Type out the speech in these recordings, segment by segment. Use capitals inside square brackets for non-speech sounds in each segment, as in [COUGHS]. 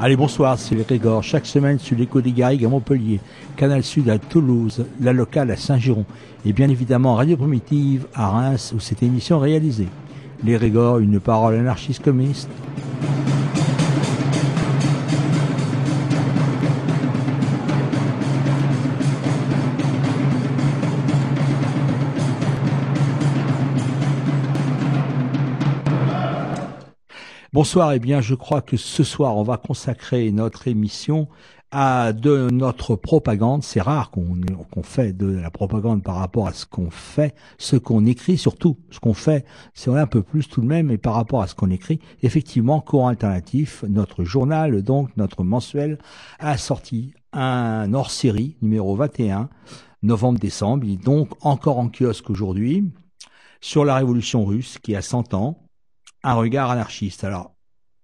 Allez, bonsoir, c'est Grégor. Chaque semaine sur l'écho des Garrigues à Montpellier, Canal Sud à Toulouse, la locale à Saint-Giron et bien évidemment Radio Primitive à Reims où cette émission est réalisée. Les Grégor, une parole anarchiste communiste. Bonsoir, eh bien je crois que ce soir on va consacrer notre émission à de notre propagande. C'est rare qu'on fait de la propagande par rapport à ce qu'on fait, ce qu'on écrit, surtout ce qu'on fait, c'est un peu plus tout de même, et par rapport à ce qu'on écrit, effectivement, Courant Alternatif, notre journal, donc notre mensuel, a sorti un hors-série numéro 21, novembre-décembre, il est donc encore en kiosque aujourd'hui, sur la révolution russe qui a 100 ans, un regard anarchiste. Alors,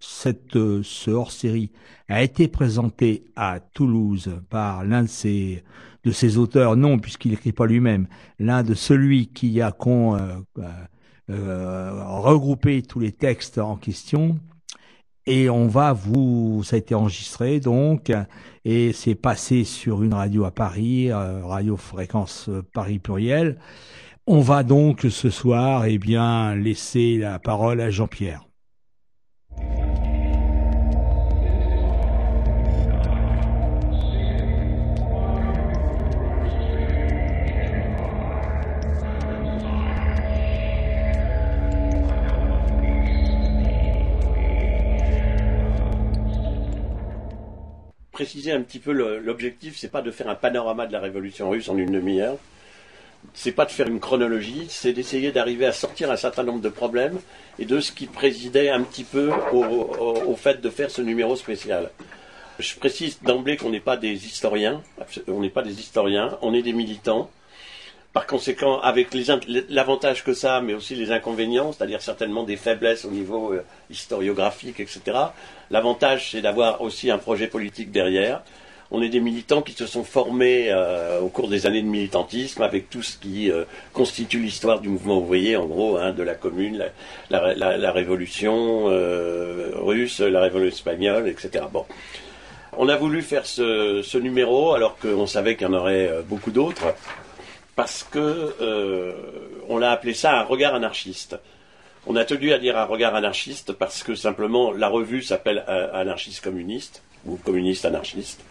cette, euh, ce hors-série a été présenté à Toulouse par l'un de ses, de auteurs, non, puisqu'il n'écrit pas lui-même, l'un de celui qui a con, euh, euh, regroupé tous les textes en question. Et on va vous, ça a été enregistré donc, et c'est passé sur une radio à Paris, radio fréquence Paris pluriel. On va donc ce soir, eh bien, laisser la parole à Jean-Pierre. Préciser un petit peu l'objectif, c'est pas de faire un panorama de la révolution russe en une demi-heure, c'est pas de faire une chronologie, c'est d'essayer d'arriver à sortir un certain nombre de problèmes et de ce qui présidait un petit peu au, au, fait de faire ce numéro spécial. Je précise d'emblée qu'on n'est pas des historiens, on n'est pas des historiens, on est des militants. Par conséquent, avec l'avantage que ça mais aussi les inconvénients, c'est-à-dire certainement des faiblesses au niveau euh, historiographique, etc. L'avantage, c'est d'avoir aussi un projet politique derrière on est des militants qui se sont formés euh, au cours des années de militantisme avec tout ce qui euh, constitue l'histoire du mouvement ouvrier, en gros, hein, de la commune, la, révolution russe, la révolution espagnole, etc. Bon. On a voulu faire ce, ce numéro alors qu'on savait qu'il y en aurait beaucoup d'autres, parce que euh, on l'a appelé ça un regard anarchiste. On a tenu à dire un regard anarchiste parce que simplement la revue s'appelle Anarchiste communiste ou communiste anarchiste.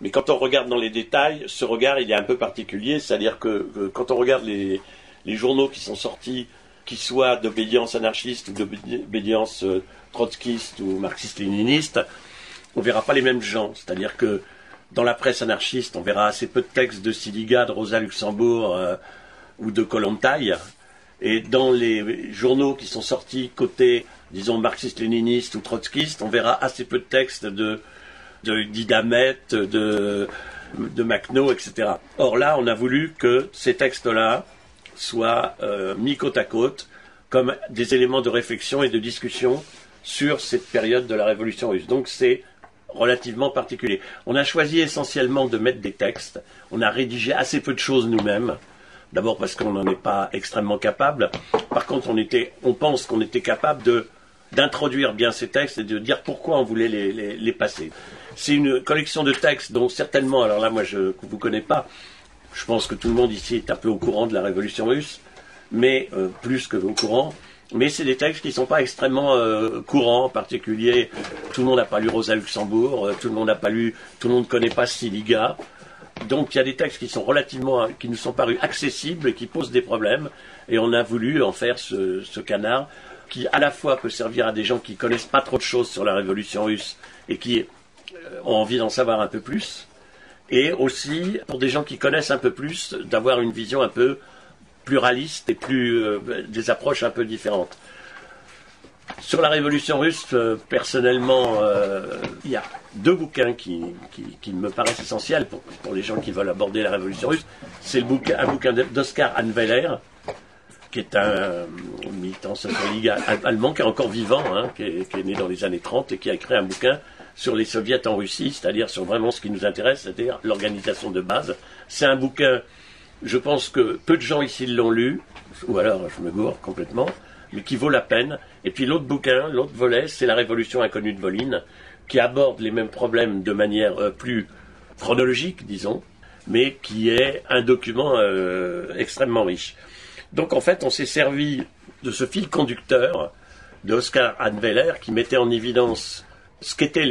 Mais quand on regarde dans les détails, ce regard, il est un peu particulier. C'est-à-dire que, quand on regarde les, les, journaux qui sont sortis, qu'ils soient d'obédience anarchiste ou d'obédience euh, trotskiste ou marxiste-léniniste, on verra pas les mêmes gens. C'est-à-dire que dans la presse anarchiste, on verra assez peu de textes de Siliga, de Rosa Luxembourg euh, ou de Kolontai. Et dans les journaux qui sont sortis côté, disons, marxiste-léniniste ou trotskiste, on verra assez peu de textes de de Didamet, de, de Macno, etc. Or là, on a voulu que ces textes-là soient euh, mis côte à côte comme des éléments de réflexion et de discussion sur cette période de la révolution russe. Donc c'est relativement particulier. On a choisi essentiellement de mettre des textes. On a rédigé assez peu de choses nous-mêmes. D'abord parce qu'on n'en est pas extrêmement capable. Par contre, on, était, on pense qu'on était capable de d'introduire bien ces textes et de dire pourquoi on voulait les, les, passer. C'est une collection de textes dont certainement, alors là moi je ne vous connais pas, je pense que tout le monde ici est un peu au courant de la révolution russe. mais euh, plus que au courant. Mais c'est des textes qui ne sont pas extrêmement euh, courants, en particulier. Tout le monde n'a pas lu Rosa Luxembourg, euh, tout le monde n'a pas lu, tout le monde ne connaît pas Siliga. Donc il y a des textes qui sont relativement, qui nous sont parus accessibles et qui posent des problèmes. Et on a voulu en faire ce, canard qui à la fois peut servir à des gens qui connaissent pas trop de choses sur la révolution russe et qui ont envie d'en savoir un peu plus, et aussi pour des gens qui connaissent un peu plus, d'avoir une vision un peu pluraliste et plus euh, des approches un peu différentes. Sur la révolution russe, euh, personnellement, euh, il y a deux bouquins qui, me paraissent essentiels pour, les gens qui veulent aborder la révolution russe. C'est un bouquin d'Oscar Anweller, qui est un militant social allemand qui est encore vivant, hein, qui, est, qui, est, né dans les années 30 et qui a écrit un bouquin sur les soviets en Russie, c'est-à-dire sur vraiment ce qui nous intéresse, c'est-à-dire l'organisation de base. C'est un bouquin, je pense que peu de gens ici l'ont lu, ou alors je me gourre complètement, mais qui vaut la peine. Et puis l'autre bouquin, l'autre volet, c'est La Révolution inconnue de Volin, qui aborde les mêmes problèmes de manière euh, plus chronologique, disons, mais qui est un document euh, extrêmement riche. Donc en fait, on s'est servi de ce fil conducteur de Oscar Anweller qui mettait en évidence ce qu'était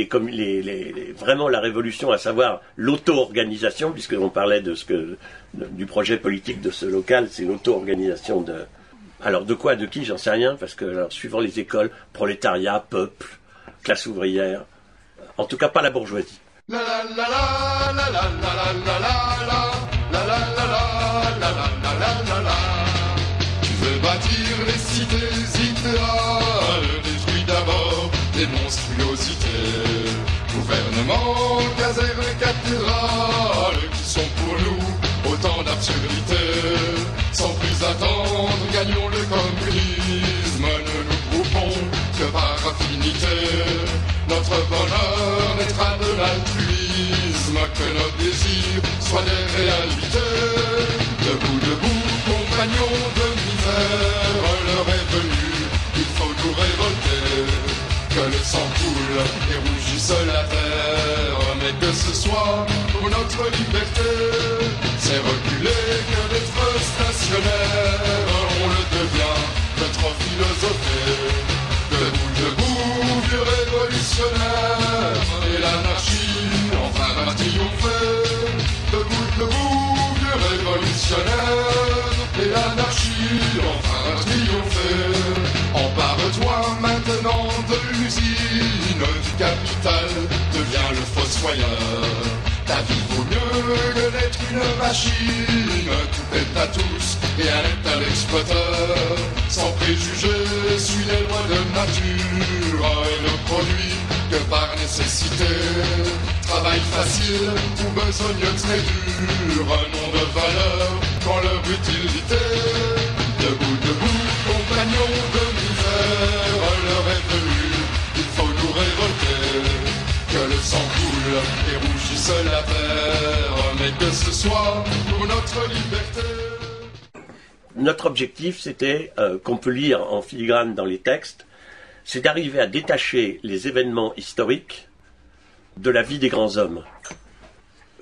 vraiment la révolution, à savoir l'auto-organisation, puisqu'on parlait de ce que, du projet politique de ce local, c'est l'auto-organisation de. Alors de quoi, de qui, j'en sais rien, parce que suivant les écoles, prolétariat, peuple, classe ouvrière, en tout cas pas la bourgeoisie. Tu veux bâtir les cités d'abord les monstruosités. Gouvernement, que nos désirs soient des réalités. Debout, debout, compagnons de misère, l'heure est venue, il faut nous révolter que le sang coule et rougisse la terre, mais que ce soit pour notre liberté. C'est reculer que d'être stationnaire, et l'anarchie enfin va triompher. Empare-toi maintenant de l'usine du capital, deviens le fossoyeur. Ta vie vaut mieux que d'être une machine, tout est à tous et un est à l'exploiteur. Sans préjugés, suis les lois de nature et ne produit que par nécessité. Travail facile ou besogne très dur, nom de valeur quand leur utilité. Debout, debout, compagnons de misère, l'heure est venue, il faut nous révolter. Que le sang coule et rougisse la terre, mais que ce soit pour notre liberté. Notre objectif, c'était, euh, qu'on peut lire en filigrane dans les textes, c'est d'arriver à détacher les événements historiques de la vie des grands hommes.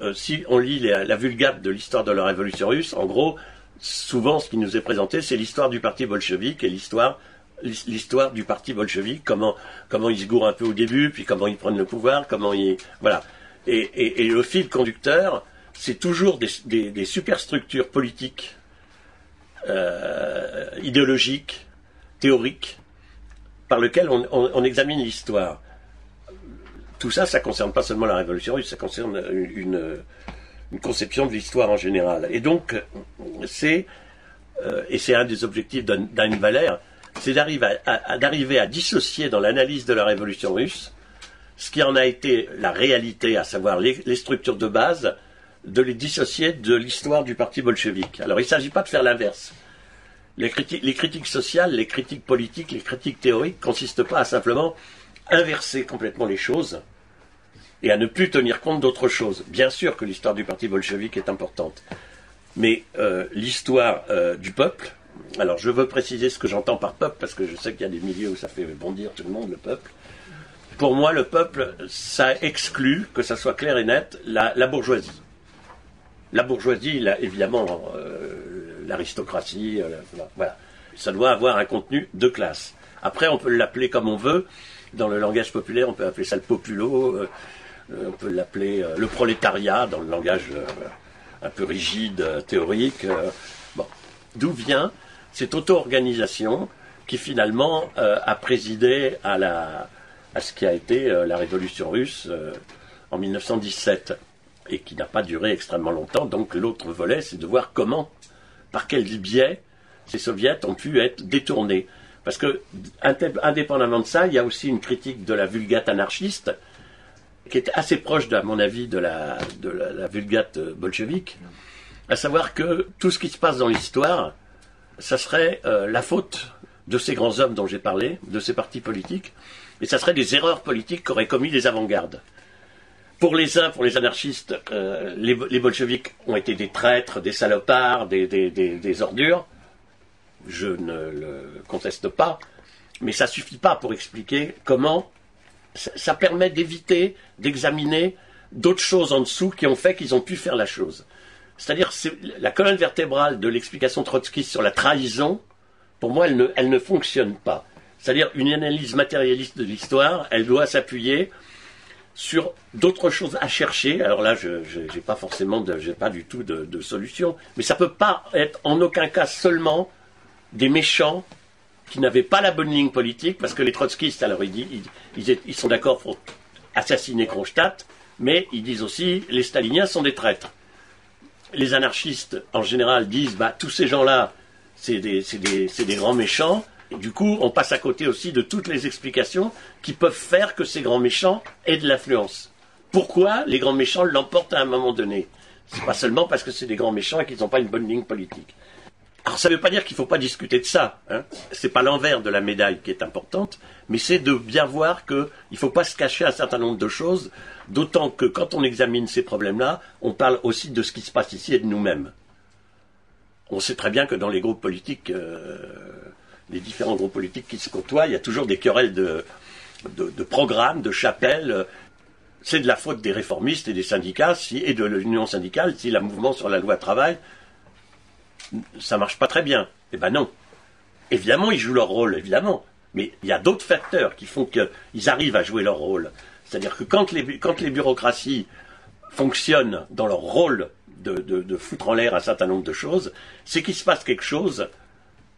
Euh, si on lit la, vulgate de l'histoire de la révolution russe, en gros, souvent ce qui nous est présenté, c'est l'histoire du parti bolchevique et l'histoire du parti bolchevique, comment comment ils se gourent un peu au début, puis comment ils prennent le pouvoir, comment ils voilà. Et, le fil conducteur, c'est toujours des, superstructures politiques, euh, idéologiques, théoriques, par lesquelles on examine l'histoire. Tout ça, ça concerne pas seulement la révolution russe, ça concerne une, conception de l'histoire en général. Et donc, c'est euh, et c'est un des objectifs d'Anne Valère, c'est d'arriver à, d'arriver à dissocier dans l'analyse de la révolution russe ce qui en a été la réalité, à savoir les, structures de base, de les dissocier de l'histoire du parti bolchevique. Alors il ne s'agit pas de faire l'inverse. Les, critiques sociales, les critiques politiques, les critiques théoriques consistent pas à simplement inverser complètement les choses et à ne plus tenir compte d'autre chose. Bien sûr que l'histoire du parti bolchevique est importante, mais euh, l'histoire euh, du peuple, alors je veux préciser ce que j'entends par peuple, parce que je sais qu'il y a des milieux où ça fait bondir tout le monde, le peuple. Pour moi, le peuple, ça exclut, que ça soit clair et net, la, bourgeoisie. La bourgeoisie, là, évidemment, euh, l'aristocratie. voilà. Ça doit avoir un contenu de classe. Après, on peut l'appeler comme on veut. Dans le langage populaire, on peut appeler ça le populo, on peut l'appeler le prolétariat dans le langage un peu rigide, théorique. Bon. D'où vient cette auto-organisation qui finalement a présidé à à ce qui a été euh, la révolution russe euh, en 1917 et qui n'a pas duré extrêmement longtemps. Donc l'autre volet, c'est de voir comment, par quel biais, ces soviets ont pu être détournés. Parce que, indépendamment de ça, il y a aussi une critique de la vulgate anarchiste, qui est assez proche, à mon avis, de la, de la, vulgate bolchevique, à savoir que tout ce qui se passe dans l'histoire, ça serait euh, la faute de ces grands hommes dont j'ai parlé, de ces partis politiques, et ça serait des erreurs politiques qu'auraient commis les avant-gardes. Pour les uns, pour les anarchistes, euh, les, les, bolcheviks ont été des traîtres, des salopards, des, ordures. Je ne le conteste pas, mais ça suffit pas pour expliquer comment ça, permet d'éviter d'examiner d'autres choses en dessous qui ont fait qu'ils ont pu faire la chose. C'est-à-dire la colonne vertébrale de l'explication trotskiste sur la trahison, pour moi, elle ne, fonctionne pas. C'est-à-dire une analyse matérialiste de l'histoire, elle doit s'appuyer sur d'autres choses à chercher. Alors là, je n'ai pas forcément, j'ai pas du tout de, solution, mais ça peut pas être en aucun cas seulement des méchants qui n'avaient pas la bonne ligne politique, parce que les trotskistes, alors ils, ils, ils sont d'accord pour assassiner Kronstadt, mais ils disent aussi les staliniens sont des traîtres. Les anarchistes, en général, disent bah, tous ces gens-là, c'est des, des grands méchants, du coup, on passe à côté aussi de toutes les explications qui peuvent faire que ces grands méchants aient de l'influence. Pourquoi les grands méchants l'emportent à un moment donné? C'est pas seulement parce que c'est des grands méchants et qu'ils n'ont pas une bonne ligne politique. Alors ça ne veut pas dire qu'il ne faut pas discuter de ça. Hein. C'est pas l'envers de la médaille qui est importante, mais c'est de bien voir qu'il ne faut pas se cacher un certain nombre de choses, d'autant que quand on examine ces problèmes-là, on parle aussi de ce qui se passe ici et de nous-mêmes. On sait très bien que dans les groupes politiques, euh, les différents groupes politiques qui se côtoient, il y a toujours des querelles de, de, programmes, de chapelles. C'est de la faute des réformistes et des syndicats et de l'union syndicale si le mouvement sur la loi travail, ça marche pas très bien. Eh ben non. Évidemment, ils jouent leur rôle, évidemment. Mais il y a d'autres facteurs qui font qu'ils arrivent à jouer leur rôle. C'est-à-dire que quand les, quand les bureaucraties fonctionnent dans leur rôle de, de foutre en l'air un certain nombre de choses, c'est qu'il se passe quelque chose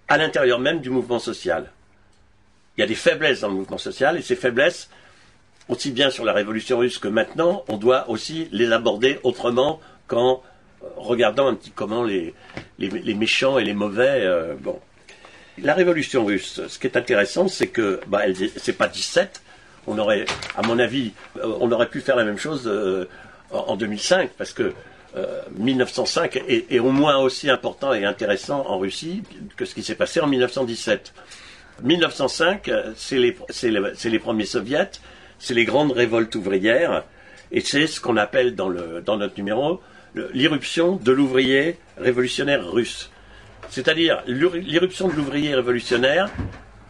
à l'intérieur même du mouvement social. Il y a des faiblesses dans le mouvement social et ces faiblesses, aussi bien sur la révolution russe que maintenant, on doit aussi les aborder autrement qu'en regardant un petit comment les, les, méchants et les mauvais. Euh. La révolution russe, ce qui est intéressant, c'est que bah, c'est pas 17. On aurait, à mon avis, euh, on aurait pu faire la même chose en 2005 parce que 1905 euh, est, au moins aussi important et intéressant en Russie que ce qui s'est passé en 1917. 1905, c'est les, les, premiers soviets, c'est les grandes révoltes ouvrières, et c'est ce qu'on appelle dans, le, dans notre numéro l'irruption de l'ouvrier révolutionnaire russe. C'est-à-dire l'irruption de l'ouvrier révolutionnaire,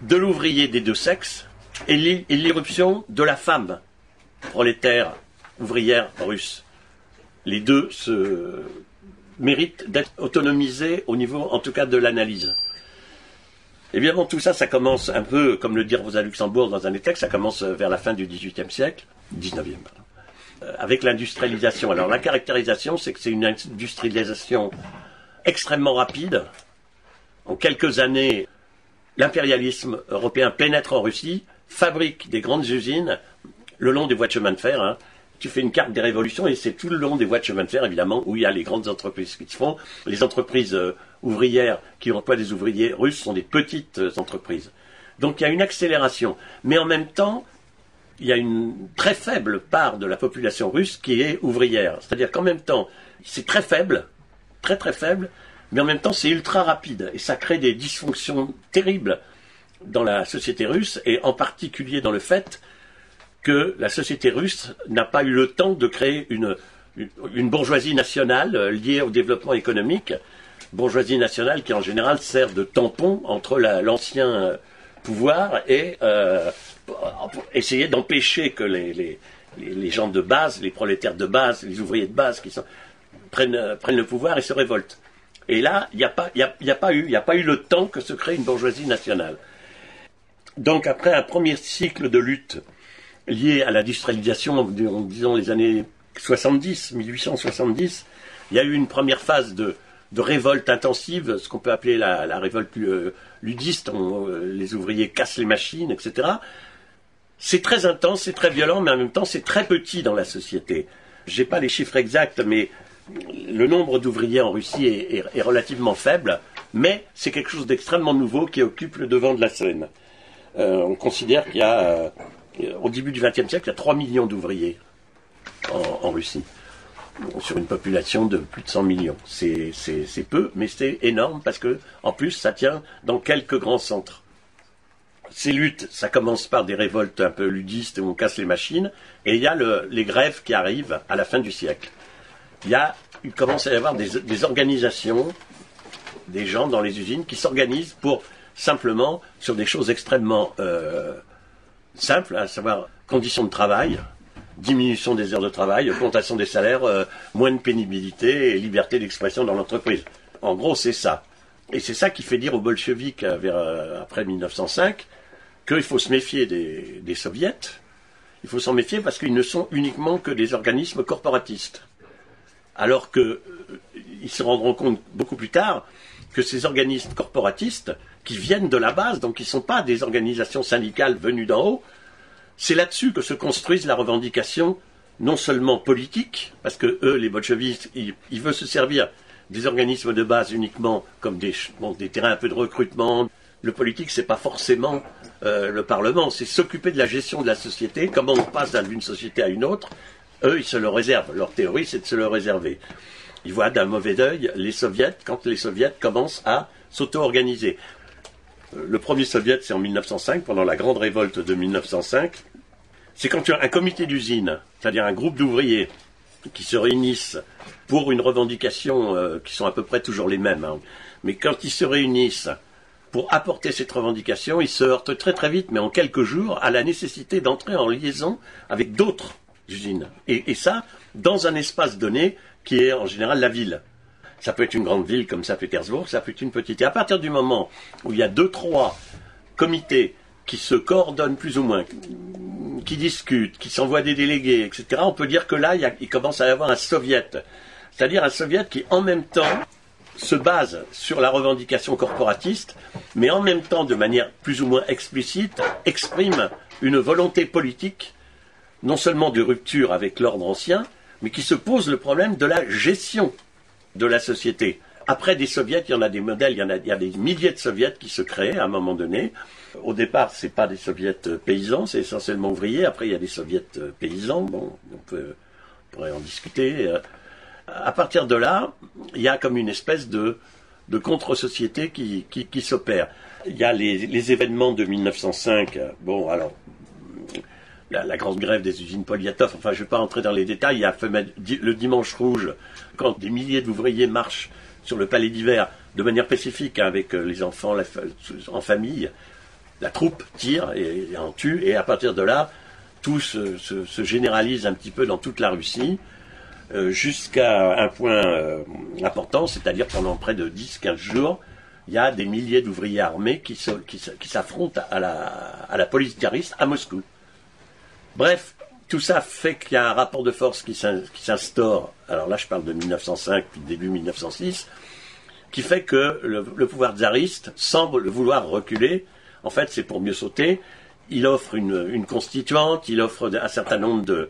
de l'ouvrier des deux sexes, et l'irruption de la femme prolétaire ouvrière russe les deux se méritent d'être autonomisés au niveau, en tout cas, de l'analyse. Évidemment, tout ça, ça commence un peu, comme le dire Rosa Luxembourg dans un des textes, ça commence vers la fin du XVIIIe siècle, XIXe, euh, avec l'industrialisation. Alors, la caractérisation, c'est que c'est une industrialisation extrêmement rapide. En quelques années, l'impérialisme européen pénètre en Russie, fabrique des grandes usines le long des voies de chemin de fer, hein, tu fais une carte des révolutions et c'est tout le long des voies de chemin de fer, évidemment, où il y a les grandes entreprises qui se font. Les entreprises euh, ouvrières qui emploient des ouvriers russes sont des petites euh, entreprises. Donc il y a une accélération. Mais en même temps, il y a une très faible part de la population russe qui est ouvrière. C'est-à-dire qu'en même temps, c'est très faible, très très faible, mais en même temps c'est ultra rapide. Et ça crée des dysfonctions terribles dans la société russe, et en particulier dans le fait que la société russe n'a pas eu le temps de créer une, bourgeoisie nationale euh, liée au développement économique, bourgeoisie nationale qui en général sert de tampon entre l'ancien euh, pouvoir et euh, essayer d'empêcher que les, gens de base, les prolétaires de base, les ouvriers de base qui sont, prennent, prennent le pouvoir et se révoltent. Et là, il n'y a, pas, y a, y a eu, a pas eu le temps que se crée une bourgeoisie nationale. Donc après un premier cycle de lutte lié à l'industrialisation, disons les années 70, 1870, il y a eu une première phase de, de révolte intensive, ce qu'on peut appeler la, révolte euh, ludiste, euh, les ouvriers cassent les machines, etc. C'est très intense, c'est très violent, mais en même temps c'est très petit dans la société. J'ai pas les chiffres exacts, mais le nombre d'ouvriers en Russie est, relativement faible, mais c'est quelque chose d'extrêmement nouveau qui occupe le devant de la scène. Euh, on considère qu'il y a, euh, au début du XXe siècle, il y a 3 millions d'ouvriers en, Russie, sur une population de plus de 100 millions. C'est peu, mais c'est énorme parce que, en plus, ça tient dans quelques grands centres. Ces luttes, ça commence par des révoltes un peu ludistes où on casse les machines, et il y a les grèves qui arrivent à la fin du siècle il, y a, il commence à y avoir des, organisations, des gens dans les usines qui s'organisent pour simplement sur des choses extrêmement euh, simples, à savoir conditions de travail, diminution des heures de travail, augmentation des salaires, euh, moins de pénibilité et liberté d'expression dans l'entreprise. En gros, c'est ça. Et c'est ça qui fait dire aux bolcheviks euh, vers, après 1905 qu'il faut se méfier des, soviets. Il faut s'en méfier parce qu'ils ne sont uniquement que des organismes corporatistes alors qu'ils euh, se rendront compte beaucoup plus tard que ces organismes corporatistes, qui viennent de la base, donc qui ne sont pas des organisations syndicales venues d'en haut, c'est là-dessus que se construise la revendication non seulement politique, parce que eux, les bolchevistes, ils, veulent se servir des organismes de base uniquement comme des, terrains un peu de recrutement. Le politique, c'est pas forcément euh, le Parlement, c'est s'occuper de la gestion de la société, comment on passe d'une société à une autre, eux, ils se le réservent. Leur théorie, c'est de se le réserver. Ils voient d'un mauvais œil les soviets quand les soviets commencent à s'auto-organiser. Euh, le premier soviet, c'est en 1905, pendant la grande révolte de 1905. C'est quand tu as un comité d'usine, c'est-à-dire un groupe d'ouvriers qui se réunissent pour une revendication euh, qui sont à peu près toujours les mêmes. Hein. Mais quand ils se réunissent pour apporter cette revendication, ils se heurtent très très vite, mais en quelques jours, à la nécessité d'entrer en liaison avec d'autres et, ça, dans un espace donné qui est en général la ville. Ça peut être une grande ville comme Saint-Pétersbourg, ça peut être une petite. Et à partir du moment où il y a deux, trois comités qui se coordonnent plus ou moins, qui discutent, qui s'envoient des délégués, etc., on peut dire que là, il, commence à y avoir un soviet. C'est-à-dire un soviet qui, en même temps, se base sur la revendication corporatiste, mais en même temps, de manière plus ou moins explicite, exprime une volonté politique non seulement de rupture avec l'ordre ancien, mais qui se pose le problème de la gestion de la société. Après des soviets, il y en a des modèles, il y, en a, des milliers de soviets qui se créent à un moment donné. Au départ, ce n'est pas des soviets paysans, c'est essentiellement ouvriers. Après, il y a des soviets paysans. Bon, on, peut, pourrait en discuter. À partir de là, il y a comme une espèce de, contre-société qui, s'opère. Il y a les, événements de 1905. Bon, alors, la, grande grève des usines Poliatov, enfin je ne vais pas entrer dans les détails, il y a le dimanche rouge, quand des milliers d'ouvriers marchent sur le palais d'hiver de manière pacifique avec euh, les enfants en famille, la troupe tire et, en tue, et à partir de là, tout se, généralise un petit peu dans toute la Russie, euh, jusqu'à un point euh, important, c'est-à-dire pendant près de 10-15 jours, il y a des milliers d'ouvriers armés qui, s'affrontent à la, à la police cariste à Moscou. Bref, tout ça fait qu'il y a un rapport de force qui s'instaure, alors là je parle de 1905 puis début 1906, qui fait que le, pouvoir tsariste semble vouloir reculer. En fait, c'est pour mieux sauter. Il offre une, constituante, il offre un certain nombre de...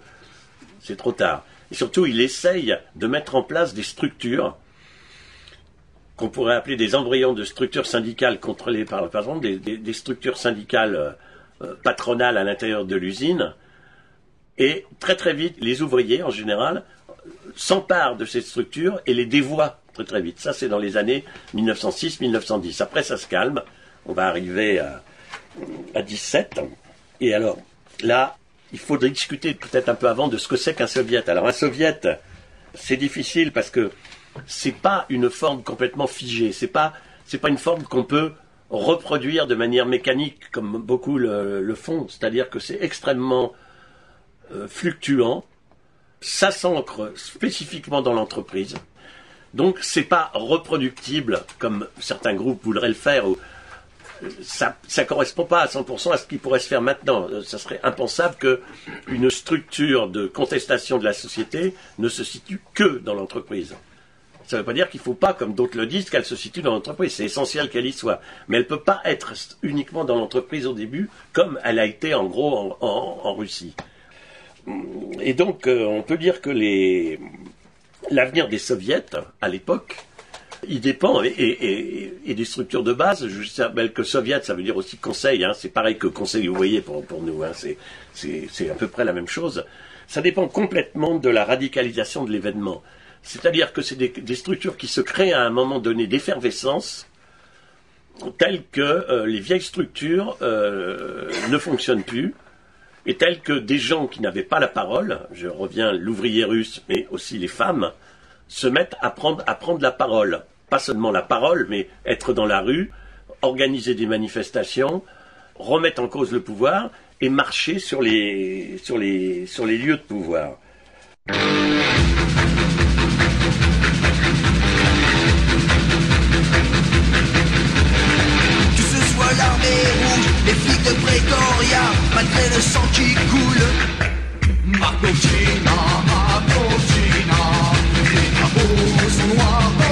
C'est trop tard. Et surtout, il essaye de mettre en place des structures qu'on pourrait appeler des embryons de structures syndicales contrôlées par, exemple, des, des structures syndicales euh, patronales à l'intérieur de l'usine, et très très vite, les ouvriers en général s'emparent de ces structures et les dévoient très très vite. Ça, c'est dans les années 1906-1910. Après, ça se calme. On va arriver à, à 17. Et alors, là, il faudrait discuter peut-être un peu avant de ce que c'est qu'un soviet. Alors, un soviet, c'est difficile parce que c'est pas une forme complètement figée. C'est pas, c'est pas une forme qu'on peut reproduire de manière mécanique comme beaucoup le font. C'est-à-dire que c'est extrêmement euh, fluctuant, ça s'ancre spécifiquement dans l'entreprise. Donc c'est pas reproductible comme certains groupes voudraient le faire. Ça ne correspond pas à 100% à ce qui pourrait se faire maintenant. Ça serait impensable qu'une structure de contestation de la société ne se situe que dans l'entreprise. Ça ne veut pas dire qu'il ne faut pas, comme d'autres le disent, qu'elle se situe dans l'entreprise. C'est essentiel qu'elle y soit. Mais elle ne peut pas être uniquement dans l'entreprise au début, comme elle a été en gros en, Russie. Et donc, euh, on peut dire que l'avenir des soviets, à l'époque, il dépend, et, des structures de base, je rappelle que soviet, ça veut dire aussi conseil, hein. c'est pareil que conseil, vous voyez, pour, nous, hein. c'est à peu près la même chose. Ça dépend complètement de la radicalisation de l'événement. C'est-à-dire que c'est des, structures qui se créent à un moment donné d'effervescence, telles que euh, les vieilles structures euh, ne fonctionnent plus, et telles que des gens qui n'avaient pas la parole, je reviens l'ouvrier russe, mais aussi les femmes, se mettent à prendre, la parole. Pas seulement la parole, mais être dans la rue, organiser des manifestations, remettre en cause le pouvoir et marcher sur les, sur les, lieux de pouvoir. Les flics de Pretoria, malgré le sang qui coule. Marcochina, Marcochina, les drapeaux sont noirs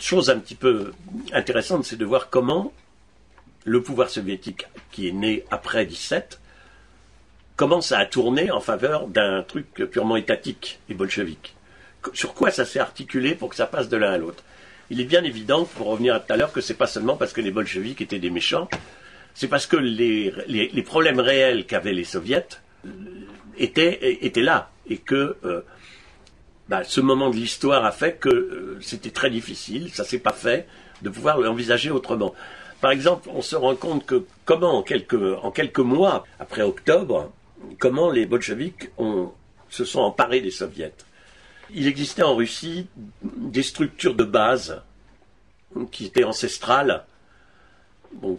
chose un petit peu intéressante, c'est de voir comment le pouvoir soviétique, qui est né après 17, commence à tourner en faveur d'un truc purement étatique et bolchevique. Sur quoi ça s'est articulé pour que ça passe de l'un à l'autre Il est bien évident, pour revenir à tout à l'heure, que c'est pas seulement parce que les bolcheviks étaient des méchants, c'est parce que les, problèmes réels qu'avaient les soviets euh, étaient, étaient là et que euh, bah, ce moment de l'histoire a fait que euh, c'était très difficile, ça s'est pas fait, de pouvoir l'envisager autrement. Par exemple, on se rend compte que comment en quelques, mois après octobre, comment les bolcheviks se sont emparés des soviets. Il existait en Russie des structures de base qui étaient ancestrales,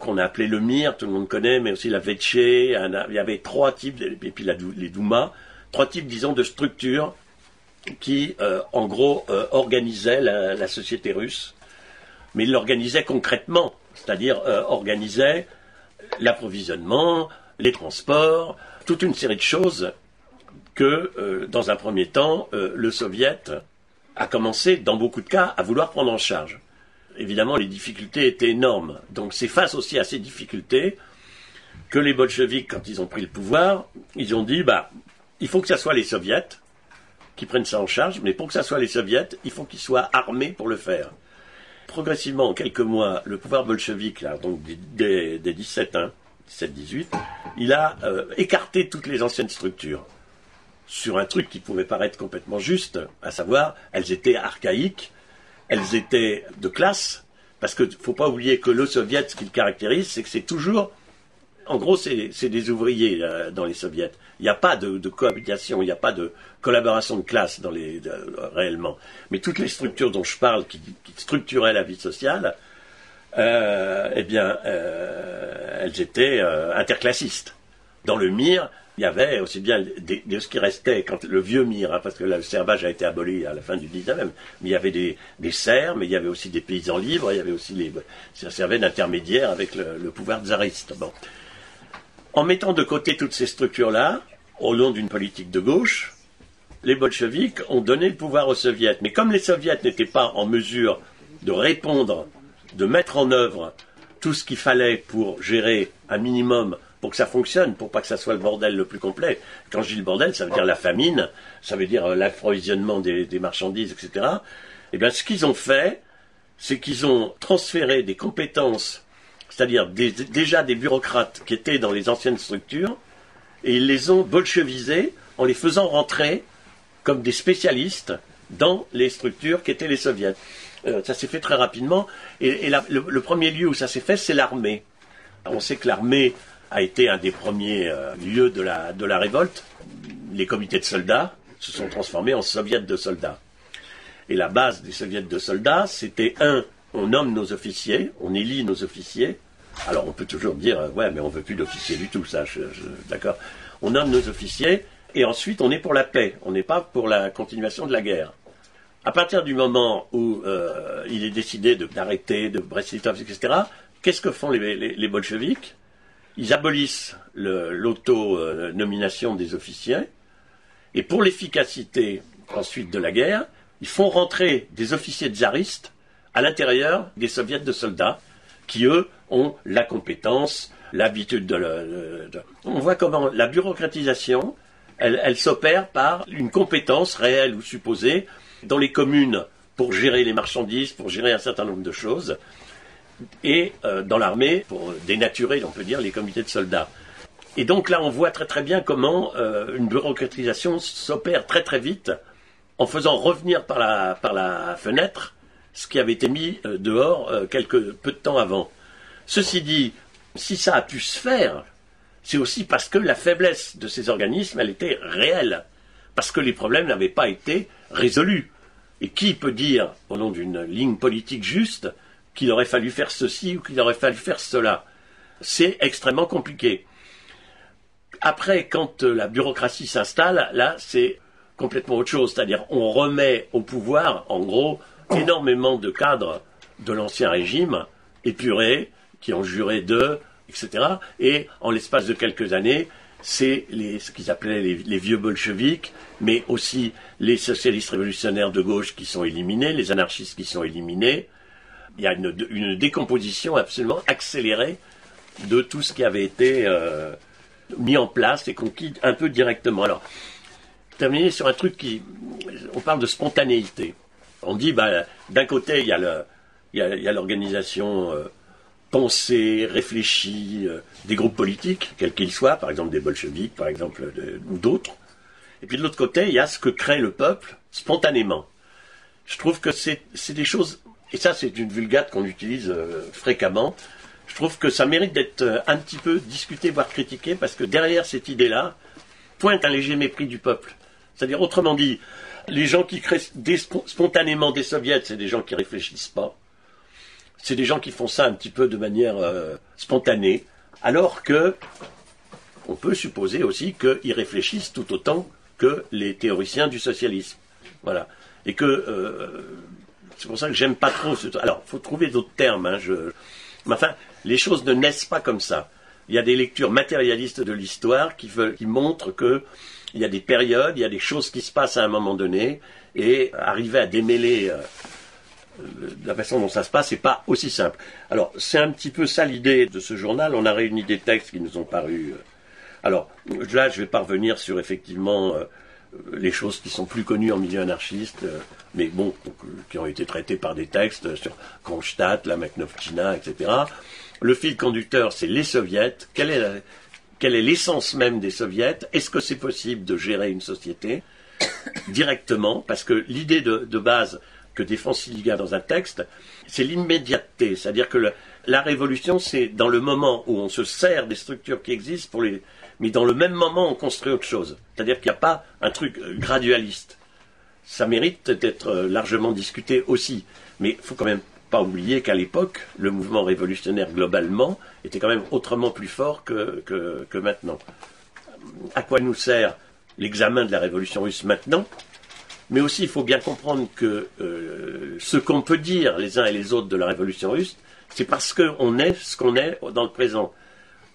qu'on a appelé le Mir, tout le monde connaît, mais aussi la Veche, il y avait trois types, et puis les Doumas, trois types, disons, de structures qui, euh, en gros, euh, organisait la, la société russe, mais il l'organisait concrètement, c'est-à-dire euh, organisait l'approvisionnement, les transports, toute une série de choses que, euh, dans un premier temps, euh, le soviet a commencé, dans beaucoup de cas, à vouloir prendre en charge. Évidemment, les difficultés étaient énormes. Donc c'est face aussi à ces difficultés que les bolcheviks, quand ils ont pris le pouvoir, ils ont dit, bah, il faut que ce soit les soviets qui prennent ça en charge, mais pour que ça soit les soviets, il faut qu'ils soient armés pour le faire. Progressivement, en quelques mois, le pouvoir bolchevique, là, donc des, des, des 17, hein, 17-18, il a euh, écarté toutes les anciennes structures sur un truc qui pouvait paraître complètement juste, à savoir, elles étaient archaïques, elles étaient de classe, parce que faut pas oublier que le soviet, ce qui caractérise, c'est que c'est toujours, en gros, c'est des ouvriers dans les soviets. Il n'y a pas de, cohabitation, il n'y a pas de collaboration de classe dans les, réellement. Mais toutes les structures dont je parle, qui, structuraient la vie sociale, euh, eh bien, euh, elles étaient euh, interclassistes. Dans le MIR, il y avait aussi bien des- de ce qui restait, quand le vieux MIR, hein, parce que le servage a été aboli à la fin du 19e, mais il y avait des, des serfs, mais il y avait aussi des paysans libres, il y avait aussi les, ça servait d'intermédiaire avec le, pouvoir tsariste. En mettant de côté toutes ces structures-là, au nom d'une politique de gauche, les bolcheviks ont donné le pouvoir aux soviets. Mais comme les soviets n'étaient pas en mesure de répondre, de mettre en œuvre tout ce qu'il fallait pour gérer un minimum, pour que ça fonctionne, pour pas que ça soit le bordel le plus complet. Quand je dis le bordel, ça veut dire la famine, ça veut dire euh, l'approvisionnement des, des marchandises, etc. Eh bien, ce qu'ils ont fait, c'est qu'ils ont transféré des compétences, c'est-à-dire déjà des bureaucrates qui étaient dans les anciennes structures, et ils les ont bolchevisés en les faisant rentrer comme des spécialistes dans les structures qu'étaient les soviets. Euh, ça s'est fait très rapidement, et, le premier lieu où ça s'est fait, c'est l'armée. On sait que l'armée a été un des premiers euh, lieux de la, de la révolte. Les comités de soldats se sont transformés en soviets de soldats. Et la base des soviets de soldats, c'était un, on nomme nos officiers, on élit nos officiers. Alors on peut toujours dire, euh, ouais, mais on veut plus d'officiers du tout, ça, d'accord. On nomme nos officiers, et ensuite on est pour la paix, on n'est pas pour la continuation de la guerre. À partir du moment où euh, il est décidé de- d'arrêter, de Brest-Litov, etc., qu'est-ce que font les, les, Ils abolissent l'auto-nomination des officiers, et pour l'efficacité ensuite de la guerre, ils font rentrer des officiers tsaristes à l'intérieur des soviets de soldats, qui eux ont la compétence, l'habitude de, On voit comment la bureaucratisation, elle, elle s'opère par une compétence réelle ou supposée dans les communes pour gérer les marchandises, pour gérer un certain nombre de choses, et euh, dans l'armée pour dénaturer, on peut dire, les comités de soldats. Et donc là, on voit très très bien comment euh, une bureaucratisation s'opère très très vite en faisant revenir par la, par la fenêtre ce qui avait été mis euh, dehors euh, quelques peu de temps avant. Ceci dit, si ça a pu se faire, c'est aussi parce que la faiblesse de ces organismes, elle était réelle, parce que les problèmes n'avaient pas été résolus. Et qui peut dire, au nom d'une ligne politique juste, qu'il aurait fallu faire ceci ou qu'il aurait fallu faire cela? C'est extrêmement compliqué. Après, quand euh, la bureaucratie s'installe, là, c'est complètement autre chose. C'est-à-dire, on remet au pouvoir, en gros, énormément de cadres de l'ancien régime, épurés, qui ont juré d'eux, etc. Et en l'espace de quelques années, c'est ce qu'ils appelaient les, vieux bolcheviks, mais aussi les socialistes révolutionnaires de gauche qui sont éliminés, les anarchistes qui sont éliminés. Il y a une, une décomposition absolument accélérée de tout ce qui avait été euh, mis en place et conquis un peu directement. Alors, terminer sur un truc qui, on parle de spontanéité. On dit, bah, d'un côté, il y a l'organisation euh, pensée, réfléchie euh, des groupes politiques, quels qu'ils soient, par exemple des bolcheviks, par exemple, de- ou d'autres. Et puis de l'autre côté, il y a ce que crée le peuple spontanément. Je trouve que c'est des choses, et ça c'est une vulgate qu'on utilise euh, fréquemment, je trouve que ça mérite d'être euh, un petit peu discuté, voire critiqué, parce que derrière cette idée-là, pointe un léger mépris du peuple. C'est-à-dire, autrement dit, les gens qui créent spontanément des soviets, c'est des gens qui réfléchissent pas. C'est des gens qui font ça un petit peu de manière euh, spontanée, alors que on peut supposer aussi qu'ils réfléchissent tout autant que les théoriciens du socialisme. Voilà. Et que euh, c'est pour ça que j'aime pas trop. Ce... Alors, faut trouver d'autres termes. Hein. Mais enfin, les choses ne naissent pas comme ça. Il y a des lectures matérialistes de l'histoire qui montrent que il y a des périodes, il y a des choses qui se passent à un moment donné, et arriver à démêler euh, la façon dont ça se passe, c'est pas aussi simple. Alors, c'est un petit peu ça l'idée de ce journal. On a réuni des textes qui nous ont paru. euh, alors, là, je vais pas revenir sur effectivement euh, les choses qui sont plus connues en milieu anarchiste, mais bon, qui ont été traitées par des textes sur Kronstadt, la Makhnovchina, etc. Le fil conducteur, c'est les soviets. Quelle est la- quelle est l'essence même des soviets Est-ce que c'est possible de gérer une société [COUGHS] directement? Parce que l'idée de, base que défend Siliga dans un texte, c'est l'immédiateté. C'est-à-dire que la révolution, c'est dans le moment où on se sert des structures qui existent, pour les, mais dans le même moment, on construit autre chose. C'est-à-dire qu'il n'y a pas un truc euh, gradualiste. Ça mérite d'être euh, largement discuté aussi. Mais il faut quand même pas oublier qu'à l'époque, le mouvement révolutionnaire globalement était quand même autrement plus fort que, que, maintenant. À quoi nous sert l'examen de la révolution russe maintenant? Mais aussi, il faut bien comprendre que euh, ce qu'on peut dire les uns et les autres de la révolution russe, c'est parce qu'on est ce qu'on est dans le présent.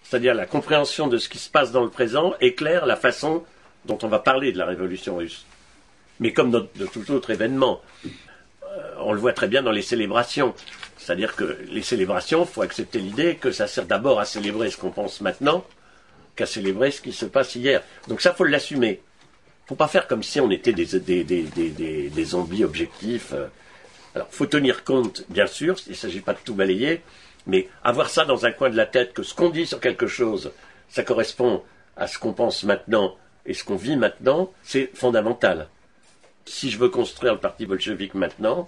C'est-à-dire la compréhension de ce qui se passe dans le présent éclaire la façon dont on va parler de la révolution russe. Mais comme de tout autre événement, on le voit très bien dans les célébrations. C'est-à-dire que les célébrations, il faut accepter l'idée que ça sert d'abord à célébrer ce qu'on pense maintenant qu'à célébrer ce qui se passe hier. Donc ça, faut l'assumer faut pas faire comme si on était des zombies objectifs. euh. Alors, faut tenir compte, bien sûr, il ne s'agit pas de tout balayer, mais avoir ça dans un coin de la tête, que ce qu'on dit sur quelque chose, ça correspond à ce qu'on pense maintenant et ce qu'on vit maintenant, c'est fondamental. Si je veux construire le parti bolchevique maintenant,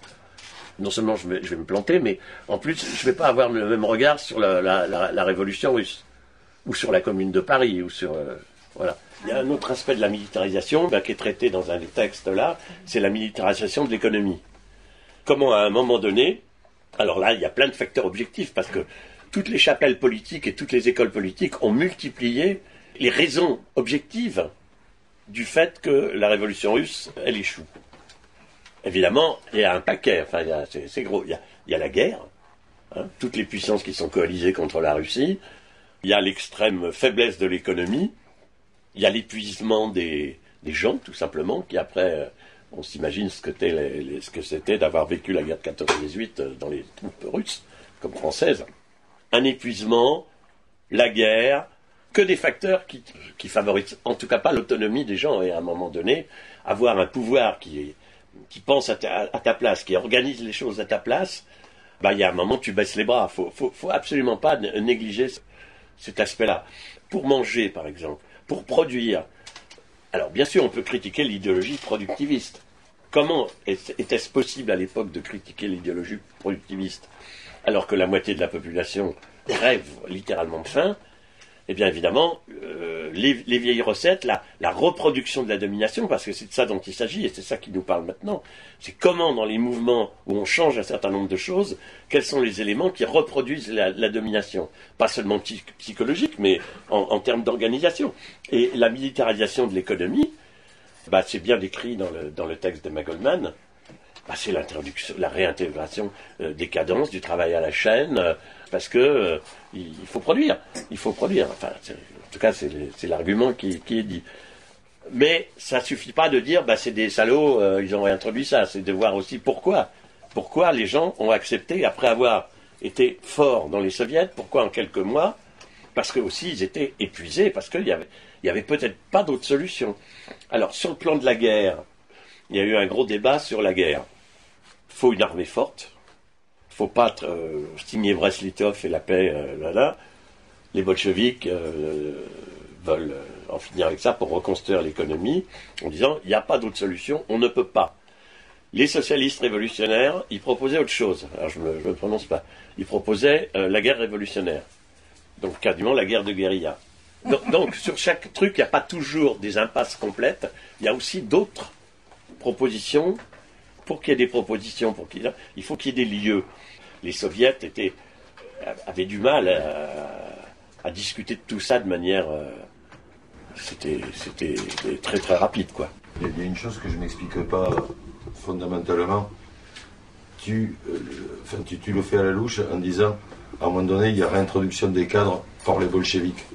non seulement je vais, me planter, mais en plus, je ne vais pas avoir le même regard sur la, révolution russe, ou sur la commune de Paris, ou sur... euh, voilà. Il y a un autre aspect de la militarisation ben, qui est traité dans un des textes là, c'est la militarisation de l'économie. Comment à un moment donné, alors là il y a plein de facteurs objectifs parce que toutes les chapelles politiques et toutes les écoles politiques ont multiplié les raisons objectives du fait que la révolution russe elle échoue. Évidemment, il y a un paquet, enfin c'est gros, il y a, la guerre, hein, toutes les puissances qui sont coalisées contre la Russie, il y a l'extrême faiblesse de l'économie, il y a l'épuisement des, des gens, tout simplement, qui après, euh, on s'imagine ce que c'était d'avoir vécu la guerre de 14-18 euh, dans les troupes russes, comme françaises. Un épuisement, la guerre, que des facteurs qui, favorisent en tout cas pas l'autonomie des gens. Et à un moment donné, avoir un pouvoir qui, pense à ta, place, qui organise les choses à ta place, bah, il y a un moment tu baisses les bras. Faut, faut, faut absolument pas né- négliger ce- cet aspect-là. Pour manger, par exemple, pour produire. Alors, bien sûr, on peut critiquer l'idéologie productiviste. Comment était-ce possible à l'époque de critiquer l'idéologie productiviste alors que la moitié de la population rêve littéralement de faim Eh bien, évidemment, euh, les, les vieilles recettes, la, reproduction de la domination, parce que c'est de ça dont il s'agit, et c'est ça qui nous parle maintenant, c'est comment, dans les mouvements où on change un certain nombre de choses, quels sont les éléments qui reproduisent la, domination. Pas seulement psy- psychologique, mais en, termes d'organisation. Et la militarisation de l'économie, bah, c'est bien décrit dans le, texte de Magoldman, bah, c'est la réintégration euh, des cadences, du travail à la chaîne, euh, parce que euh, il faut produire, il faut produire. Enfin, en tout cas, c'est l'argument qui, est dit. Mais ça suffit pas de dire, bah, c'est des salauds, euh, ils ont réintroduit ça. C'est de voir aussi pourquoi. Pourquoi les gens ont accepté, après avoir été forts dans les soviets, pourquoi en quelques mois Parce que aussi ils étaient épuisés, parce qu'il y avait, y avait peut-être pas d'autre solution. Alors, sur le plan de la guerre, il y a eu un gros débat sur la guerre. faut une armée forte. Faut pas euh, signer Brest-Litov et la paix, euh. Les bolcheviks euh, veulent euh, en finir avec ça pour reconstruire l'économie en disant il n'y a pas d'autre solution, on ne peut pas. Les socialistes révolutionnaires, ils proposaient autre chose. Alors je ne me, prononce pas. Ils proposaient euh, la guerre révolutionnaire. Donc quasiment la guerre de guérilla. Donc, [LAUGHS] sur chaque truc, il n'y a pas toujours des impasses complètes. Il y a aussi d'autres propositions. Pour qu'il y ait des propositions, pour qu'il il faut qu'il y ait des lieux. Les soviets avaient du mal à, discuter de tout ça de manière. euh, c'était, très très rapide, quoi. Il y a- une chose que je n'explique pas fondamentalement. Tu, euh, tu le fais à la louche en disant, à un moment donné, il y a réintroduction des cadres par les bolcheviks.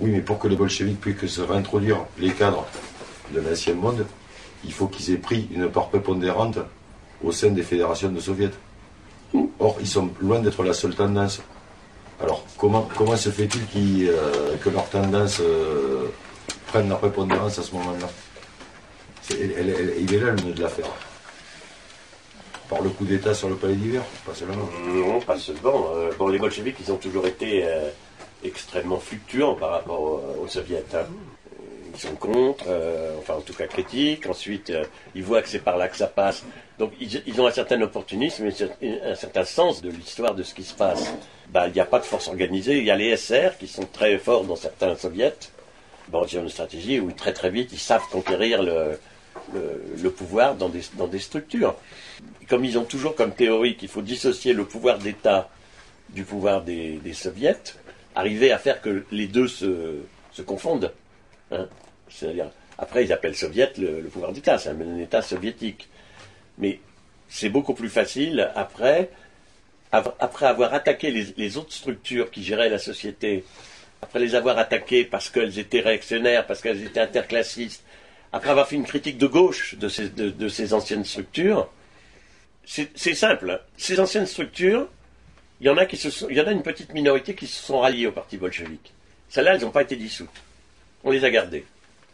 Oui, mais pour que les bolcheviks puissent se réintroduire les cadres de l'ancien monde, il faut qu'ils aient pris une part prépondérante au sein des fédérations de soviets. Or, ils sont loin d'être la seule tendance. Alors, comment, comment se fait-il euh, que leur tendance euh, prenne la prépondérance à ce moment-là? Il est là le nœud de l'affaire. Par le coup d'État sur le palais d'hiver, pas seulement. Non, pas seulement. Euh, bon, les bolcheviks, ils ont toujours été extrêmement fluctuants par rapport aux, aux soviets. hein. Sont contre, euh, enfin en tout cas critiques. Ensuite, euh, ils voient que c'est par là que ça passe. Donc ils, ont un certain opportunisme, et un certain sens de l'histoire de ce qui se passe. Bah, Il n'y a pas de force organisée. Il y a les SR qui sont très forts dans certains soviets. Bon, ils ont une stratégie où très très vite ils savent conquérir le, pouvoir dans des, structures. Comme ils ont toujours comme théorie qu'il faut dissocier le pouvoir d'État du pouvoir des, des soviets, arriver à faire que les deux se, se confondent. hein. C'est-à-dire, après ils appellent soviet le, pouvoir d'État, c'est un État soviétique. Mais c'est beaucoup plus facile après, après avoir attaqué les, autres structures qui géraient la société, après les avoir attaquées parce qu'elles étaient réactionnaires, parce qu'elles étaient interclassistes, après avoir fait une critique de gauche de ces, de, ces anciennes structures, c'est simple. Ces anciennes structures, il y en a qui se il y en a une petite minorité qui se sont ralliées au parti bolchevique. Celles-là, elles n'ont pas été dissoutes. On les a gardées.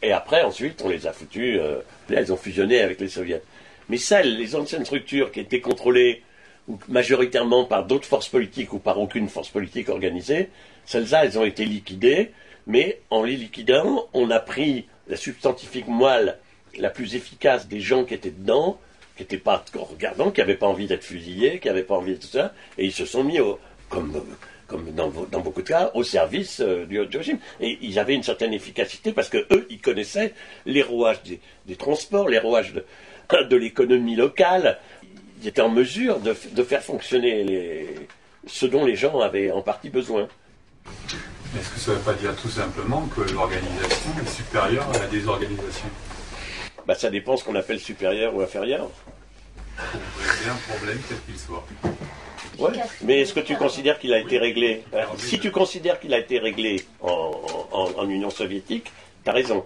Et après, ensuite, on les a foutues. euh, là, elles ont fusionné avec les soviets. Mais celles, les anciennes structures qui étaient contrôlées ou majoritairement par d'autres forces politiques ou par aucune force politique organisée, celles-là, elles ont été liquidées. Mais en les liquidant, on a pris la substantifique moelle la plus efficace des gens qui étaient dedans, qui n'étaient pas regardants, qui n'avaient pas envie d'être fusillés, qui n'avaient pas envie de tout ça, et ils se sont mis, au, comme, comme dans, beaucoup de cas, au service euh, du, du régime. Et ils avaient une certaine efficacité parce que eux, ils connaissaient les rouages des, des transports, les rouages de, [COUGHS] de l'économie locale. Ils étaient en mesure de, faire fonctionner les, ce dont les gens avaient en partie besoin. Est-ce que ça ne veut pas dire tout simplement que l'organisation est supérieure à la désorganisation? Bah, ça dépend ce qu'on appelle supérieur ou inférieur. C'est un problème, quel qu'il soit. Ouais. Mais est-ce que tu considères qu'il a été réglé Euh, Si tu considères qu'il a été réglé en, en- en Union soviétique, tu as raison.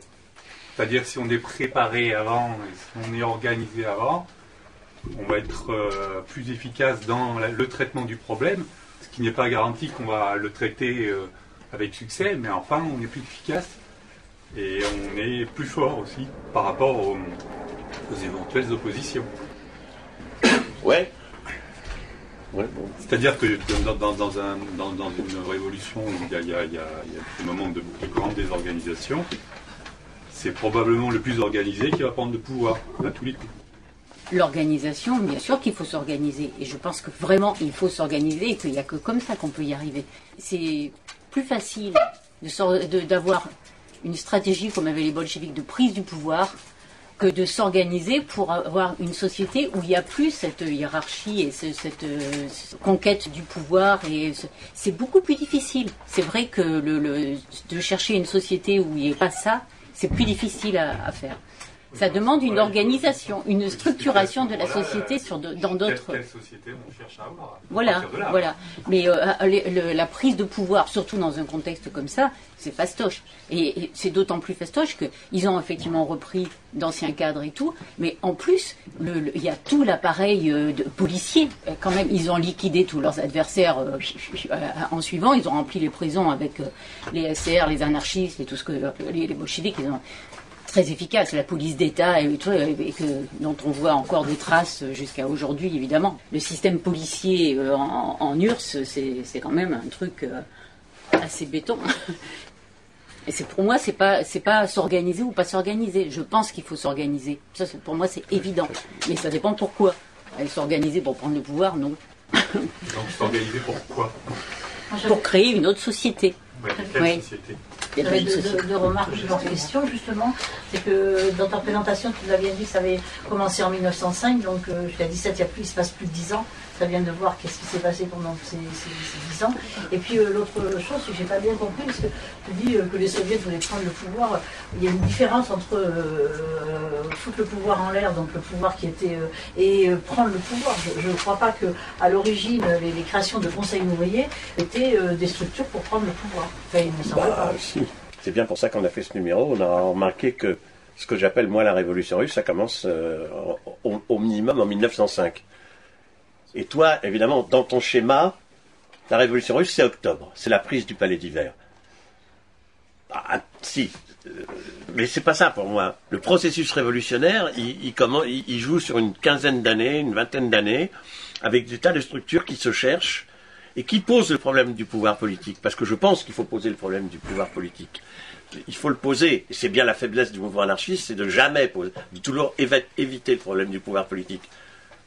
C'est-à-dire si on est préparé avant, si on est organisé avant, on va être euh, plus efficace dans la- le traitement du problème, ce qui n'est pas garanti qu'on va le traiter euh, avec succès, mais enfin on est plus efficace et on est plus fort aussi par rapport aux, aux éventuelles oppositions. Ouais. Ouais, bon. C'est-à-dire que dans, dans- dans un- dans- dans une révolution où il y a, il y a- il y a- il y a des moments de, de grande désorganisation, c'est probablement le plus organisé qui va prendre le pouvoir à tous les coups. L'organisation, bien sûr qu'il faut s'organiser. Et je pense que vraiment, il faut s'organiser et qu'il n'y a que comme ça qu'on peut y arriver. C'est plus facile de s'or- de- d'avoir une stratégie comme avaient les bolcheviks de prise du pouvoir que de s'organiser pour avoir une société où il n'y a plus cette hiérarchie et ce- cette, euh, conquête du pouvoir. Et ce- c'est beaucoup plus difficile. C'est vrai que le, le- de chercher une société où il n'y ait pas ça, c'est plus difficile à faire. Ça demande une organisation, une structuration de la société sur de- dans d'autres. Quelle, société on cherche à avoir Voilà, voilà. Mais euh, le- le- la prise de pouvoir, surtout dans un contexte comme ça, c'est fastoche. Et, et c'est d'autant plus fastoche qu'ils ont effectivement repris d'anciens cadres et tout, mais en plus, le- le- il y a tout l'appareil euh, de policier. Euh, Quand même, ils ont liquidé tous leurs adversaires euh, euh, en suivant. Ils ont rempli les prisons avec euh, les SR, les anarchistes et tout ce que les, les bolcheviks. Ils ont très efficace, la police d'État et, que, dont on voit encore des traces jusqu'à aujourd'hui, évidemment. Le système policier euh, en, en URSS, c'est c'est quand même un truc euh, assez béton. [LAUGHS] Et c'est pour moi, c'est pas c'est pas s'organiser ou pas s'organiser. Je pense qu'il faut s'organiser. Ça, pour moi, c'est évident. Mais ça dépend pourquoi. S'organiser pour prendre le pouvoir, non. Donc s'organiser pour quoi? Pour créer une autre société. Ouais, Quelle Oui. société? Il y a J'avais pas de deux, deux- deux remarques, deux questions justement. c'est que dans ta présentation, tu nous bien dit que ça avait commencé en 1905, donc euh, jusqu'à 17, il, y a plus, il se passe plus de 10 ans. Ça vient de voir qu'est-ce qui s'est passé pendant ces, 10 ans. Et puis euh, l'autre chose, que j'ai pas bien compris, parce que tu dis euh, que les soviets voulaient prendre le pouvoir. Il y a une différence entre euh, foutre le pouvoir en l'air, donc le pouvoir qui était, euh, et prendre le pouvoir. Je ne crois pas que à l'origine, les, créations de conseils ouvriers étaient des structures pour prendre le pouvoir. Bah, si. C'est bien pour ça qu'on a fait ce numéro. On a remarqué que ce que j'appelle moi la révolution russe, ça commence au minimum en 1905. Et toi, évidemment, dans ton schéma, la révolution russe, c'est octobre. C'est la prise du palais d'hiver. Ah, si. Euh, Mais c'est pas ça pour moi. Le processus révolutionnaire, il, comment, il, joue sur une quinzaine d'années, une vingtaine d'années, avec des tas de structures qui se cherchent et qui posent le problème du pouvoir politique. Parce que je pense qu'il faut poser le problème du pouvoir politique. Il faut le poser. Et c'est bien la faiblesse du mouvement anarchiste, c'est de jamais poser, de toujours éviter le problème du pouvoir politique.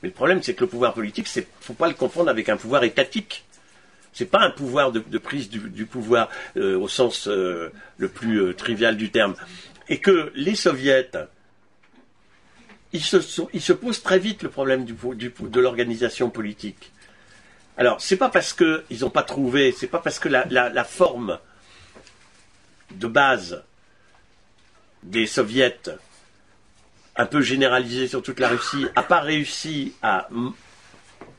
Mais le problème, c'est que le pouvoir politique, c'est, faut pas le confondre avec un pouvoir étatique. C'est pas un pouvoir de, prise du, pouvoir euh, au sens euh, le plus euh, trivial du terme. Et que les soviets, ils se, posent très vite le problème de l'organisation politique. Alors, c'est pas parce que ils n'ont pas trouvé, c'est pas parce que la, la, la forme de base des soviets, un peu généralisée sur toute la Russie, n'a pas réussi à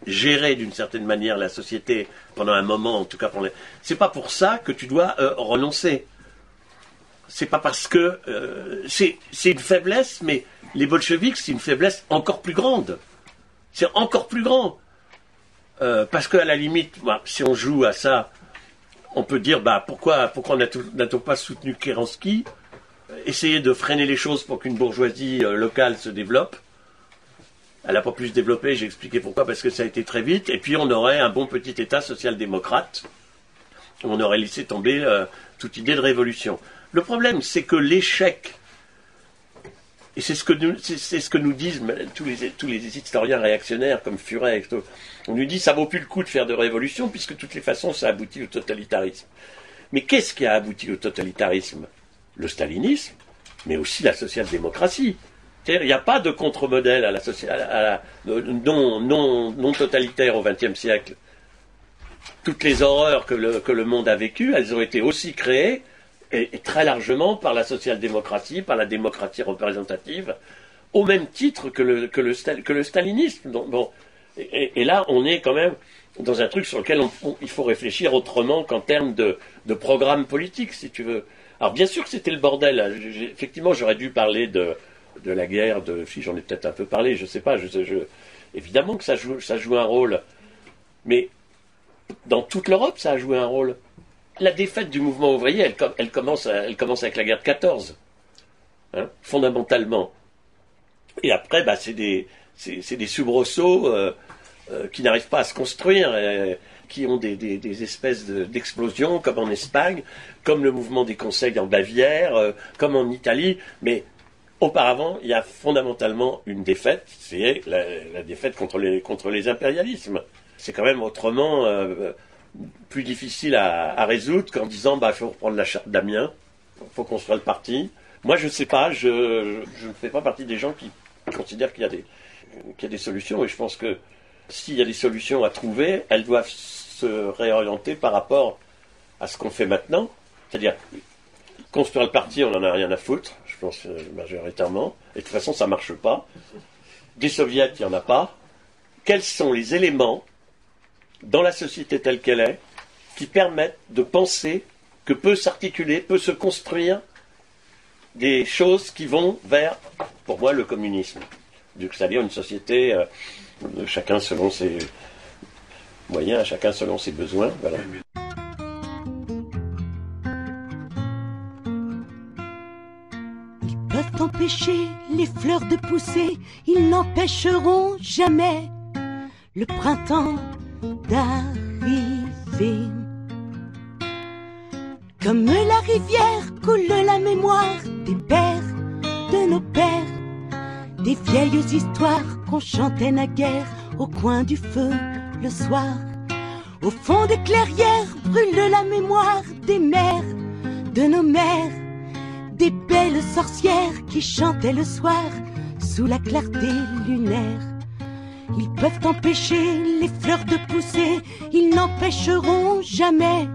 gérer d'une certaine manière la société pendant un moment, en tout cas les. C'est pas pour ça que tu dois euh, renoncer. C'est pas parce que euh, c'est une faiblesse, mais les bolcheviks c'est une faiblesse encore plus grande. C'est encore plus grand. Euh, parce qu'à la limite, bah, si on joue à ça, on peut dire bah, pourquoi, pourquoi n'a-t-on pas soutenu Kerensky? Essayer de freiner les choses pour qu'une bourgeoisie euh, locale se développe. Elle n'a pas pu se développer, j'ai expliqué pourquoi, parce que ça a été très vite. Et puis on aurait un bon petit État social-démocrate. On aurait laissé tomber euh, toute idée de révolution. Le problème, c'est que l'échec, et c'est ce que nous, c'est, ce que nous disent tous les, tous les historiens réactionnaires comme Furet, et on nous dit ça vaut plus le coup de faire de révolution puisque de toutes les façons ça aboutit au totalitarisme. Mais qu'est-ce qui a abouti au totalitarisme? Le stalinisme, mais aussi la social-démocratie. Il n'y a pas de contre-modèle à la, non, totalitaire au XXe siècle. Toutes les horreurs que le, monde a vécues, elles ont été aussi créées, et, très largement, par la social-démocratie, par la démocratie représentative, au même titre que le, stalinisme. Et, là, on est quand même dans un truc sur lequel il faut réfléchir autrement qu'en termes de programme politique, si tu veux. Alors, bien sûr que c'était le bordel. Effectivement, j'aurais dû parler de, de la guerre, de, si j'en ai peut-être un peu parlé, je sais pas. Évidemment que ça joue, ça joue un rôle. Mais dans toute l'Europe, ça a joué un rôle. La défaite du mouvement ouvrier, elle, com- elle commence, elle commence avec la guerre de 14, hein, fondamentalement. Et après, bah, c'est des, des euh, euh, qui n'arrivent pas à se construire, qui ont des, espèces de- d'explosions, comme en Espagne, comme le mouvement des conseils en Bavière, euh, comme en Italie. Mais auparavant, il y a fondamentalement une défaite, c'est la, défaite contre les, impérialismes. C'est quand même autrement euh, plus difficile à, résoudre qu'en disant bah faut reprendre la charte d'Amiens, faut construire le parti. Moi je sais pas, je, ne fais pas partie des gens qui considèrent qu'il y a des y a des solutions et je pense que s'il y a des solutions à trouver, elles doivent se réorienter par rapport à ce qu'on fait maintenant, c'est-à-dire construire le parti, on n'en a rien à foutre, je pense euh, majoritairement, et de toute façon ça marche pas. Des soviets, il n'y en a pas. Quels sont les éléments dans la société telle qu'elle est qui permettent de penser que peut s'articuler, peut se construire des choses qui vont vers, pour moi, le communisme? C'est-à-dire une société, euh, chacun selon ses moyens, chacun selon ses besoins. Voilà. peuvent empêcher les fleurs de pousser, ils n'empêcheront jamais le printemps d'arriver. Comme la rivière coule la mémoire des pères, de nos pères, des vieilles histoires qu'on chantait naguère au coin du feu le soir. Au fond des clairières brûle la mémoire des mères, de nos mères, des belles sorcières qui chantaient le soir sous la clarté lunaire. Ils peuvent empêcher les fleurs de pousser, ils n'empêcheront jamais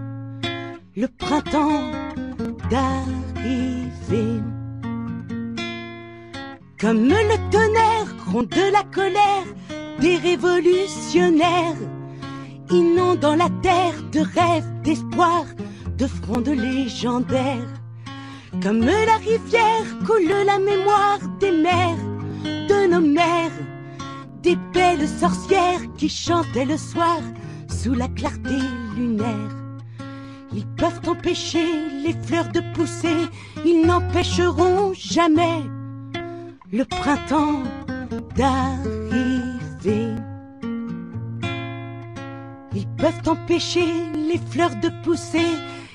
le printemps d'arriver. Comme le tonnerre de la colère des révolutionnaires, inondant la terre de rêves, d'espoir, de frondes légendaires. Comme la rivière coule la mémoire des mères, de nos mères, des belles sorcières qui chantaient le soir sous la clarté lunaire. Ils peuvent empêcher les fleurs de pousser, ils n'empêcheront jamais le printemps d'arriver. Ils peuvent empêcher les fleurs de pousser,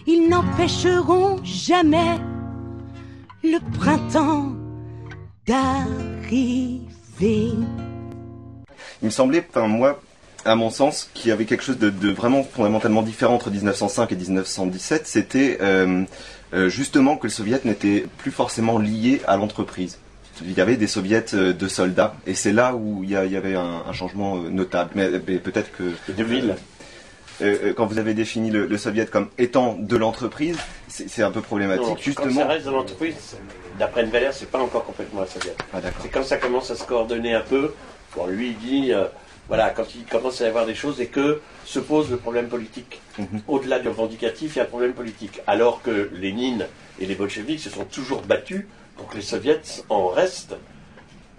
ils n'empêcheront jamais le printemps d'arriver. Il me semblait, enfin moi, à mon sens, qu'il y avait quelque chose de, vraiment fondamentalement différent entre 1905 et 1917. C'était euh, euh, justement que le soviet n'était plus forcément lié à l'entreprise. Il y avait des soviets euh, de soldats, et c'est là où il y, a- il y avait un, un changement euh, notable. Mais, mais peut-être que de ville. Euh, euh, quand vous avez défini le, le soviet comme étant de l'entreprise, c'est un peu problématique. Non, Quand justement. ça reste dans l'entreprise, d'après Valère, c'est pas encore complètement un soviet. Ah, c'est quand ça commence à se coordonner un peu. Bon, lui, il dit, euh, voilà, quand il commence à y avoir des choses et que se pose le problème politique. Mhm. Au-delà du revendicatif, il y a un problème politique. Alors que Lénine et les bolcheviks se sont toujours battus pour que les soviets en restent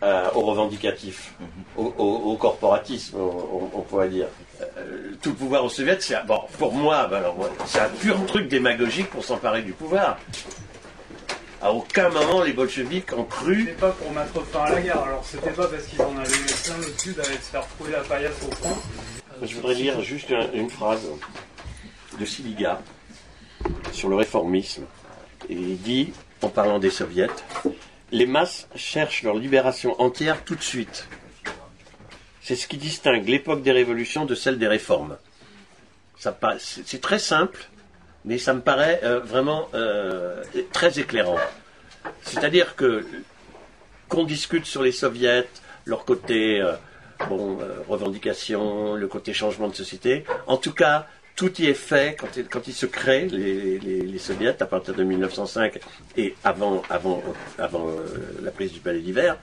euh, au revendicatif, Mhm. au, au- au corporatisme, on, pourrait dire. Euh, tout le pouvoir aux soviets, c'est un- bon, pour moi, ben alors, ouais, c'est un pur truc démagogique pour s'emparer du pouvoir. À aucun moment les bolcheviks ont cru C'était pas pour mettre fin à la guerre, alors c'était pas parce qu'ils en avaient plein le sud avec se faire trouver la paillasse au front. Je voudrais lire juste un- une phrase de Siliga sur le réformisme. Et il dit, en parlant des soviets, les masses cherchent leur libération entière tout de suite. C'est ce qui distingue l'époque des révolutions de celle des réformes. C'est très simple, mais ça me paraît euh, vraiment euh, très éclairant. C'est-à-dire que qu'on discute sur les soviets, leur côté euh, revendication, le côté changement de société. En tout cas, tout y est fait quand, il- quand ils se créent, les, soviets, à partir de 1905 et avant, euh, la prise du palais d'hiver.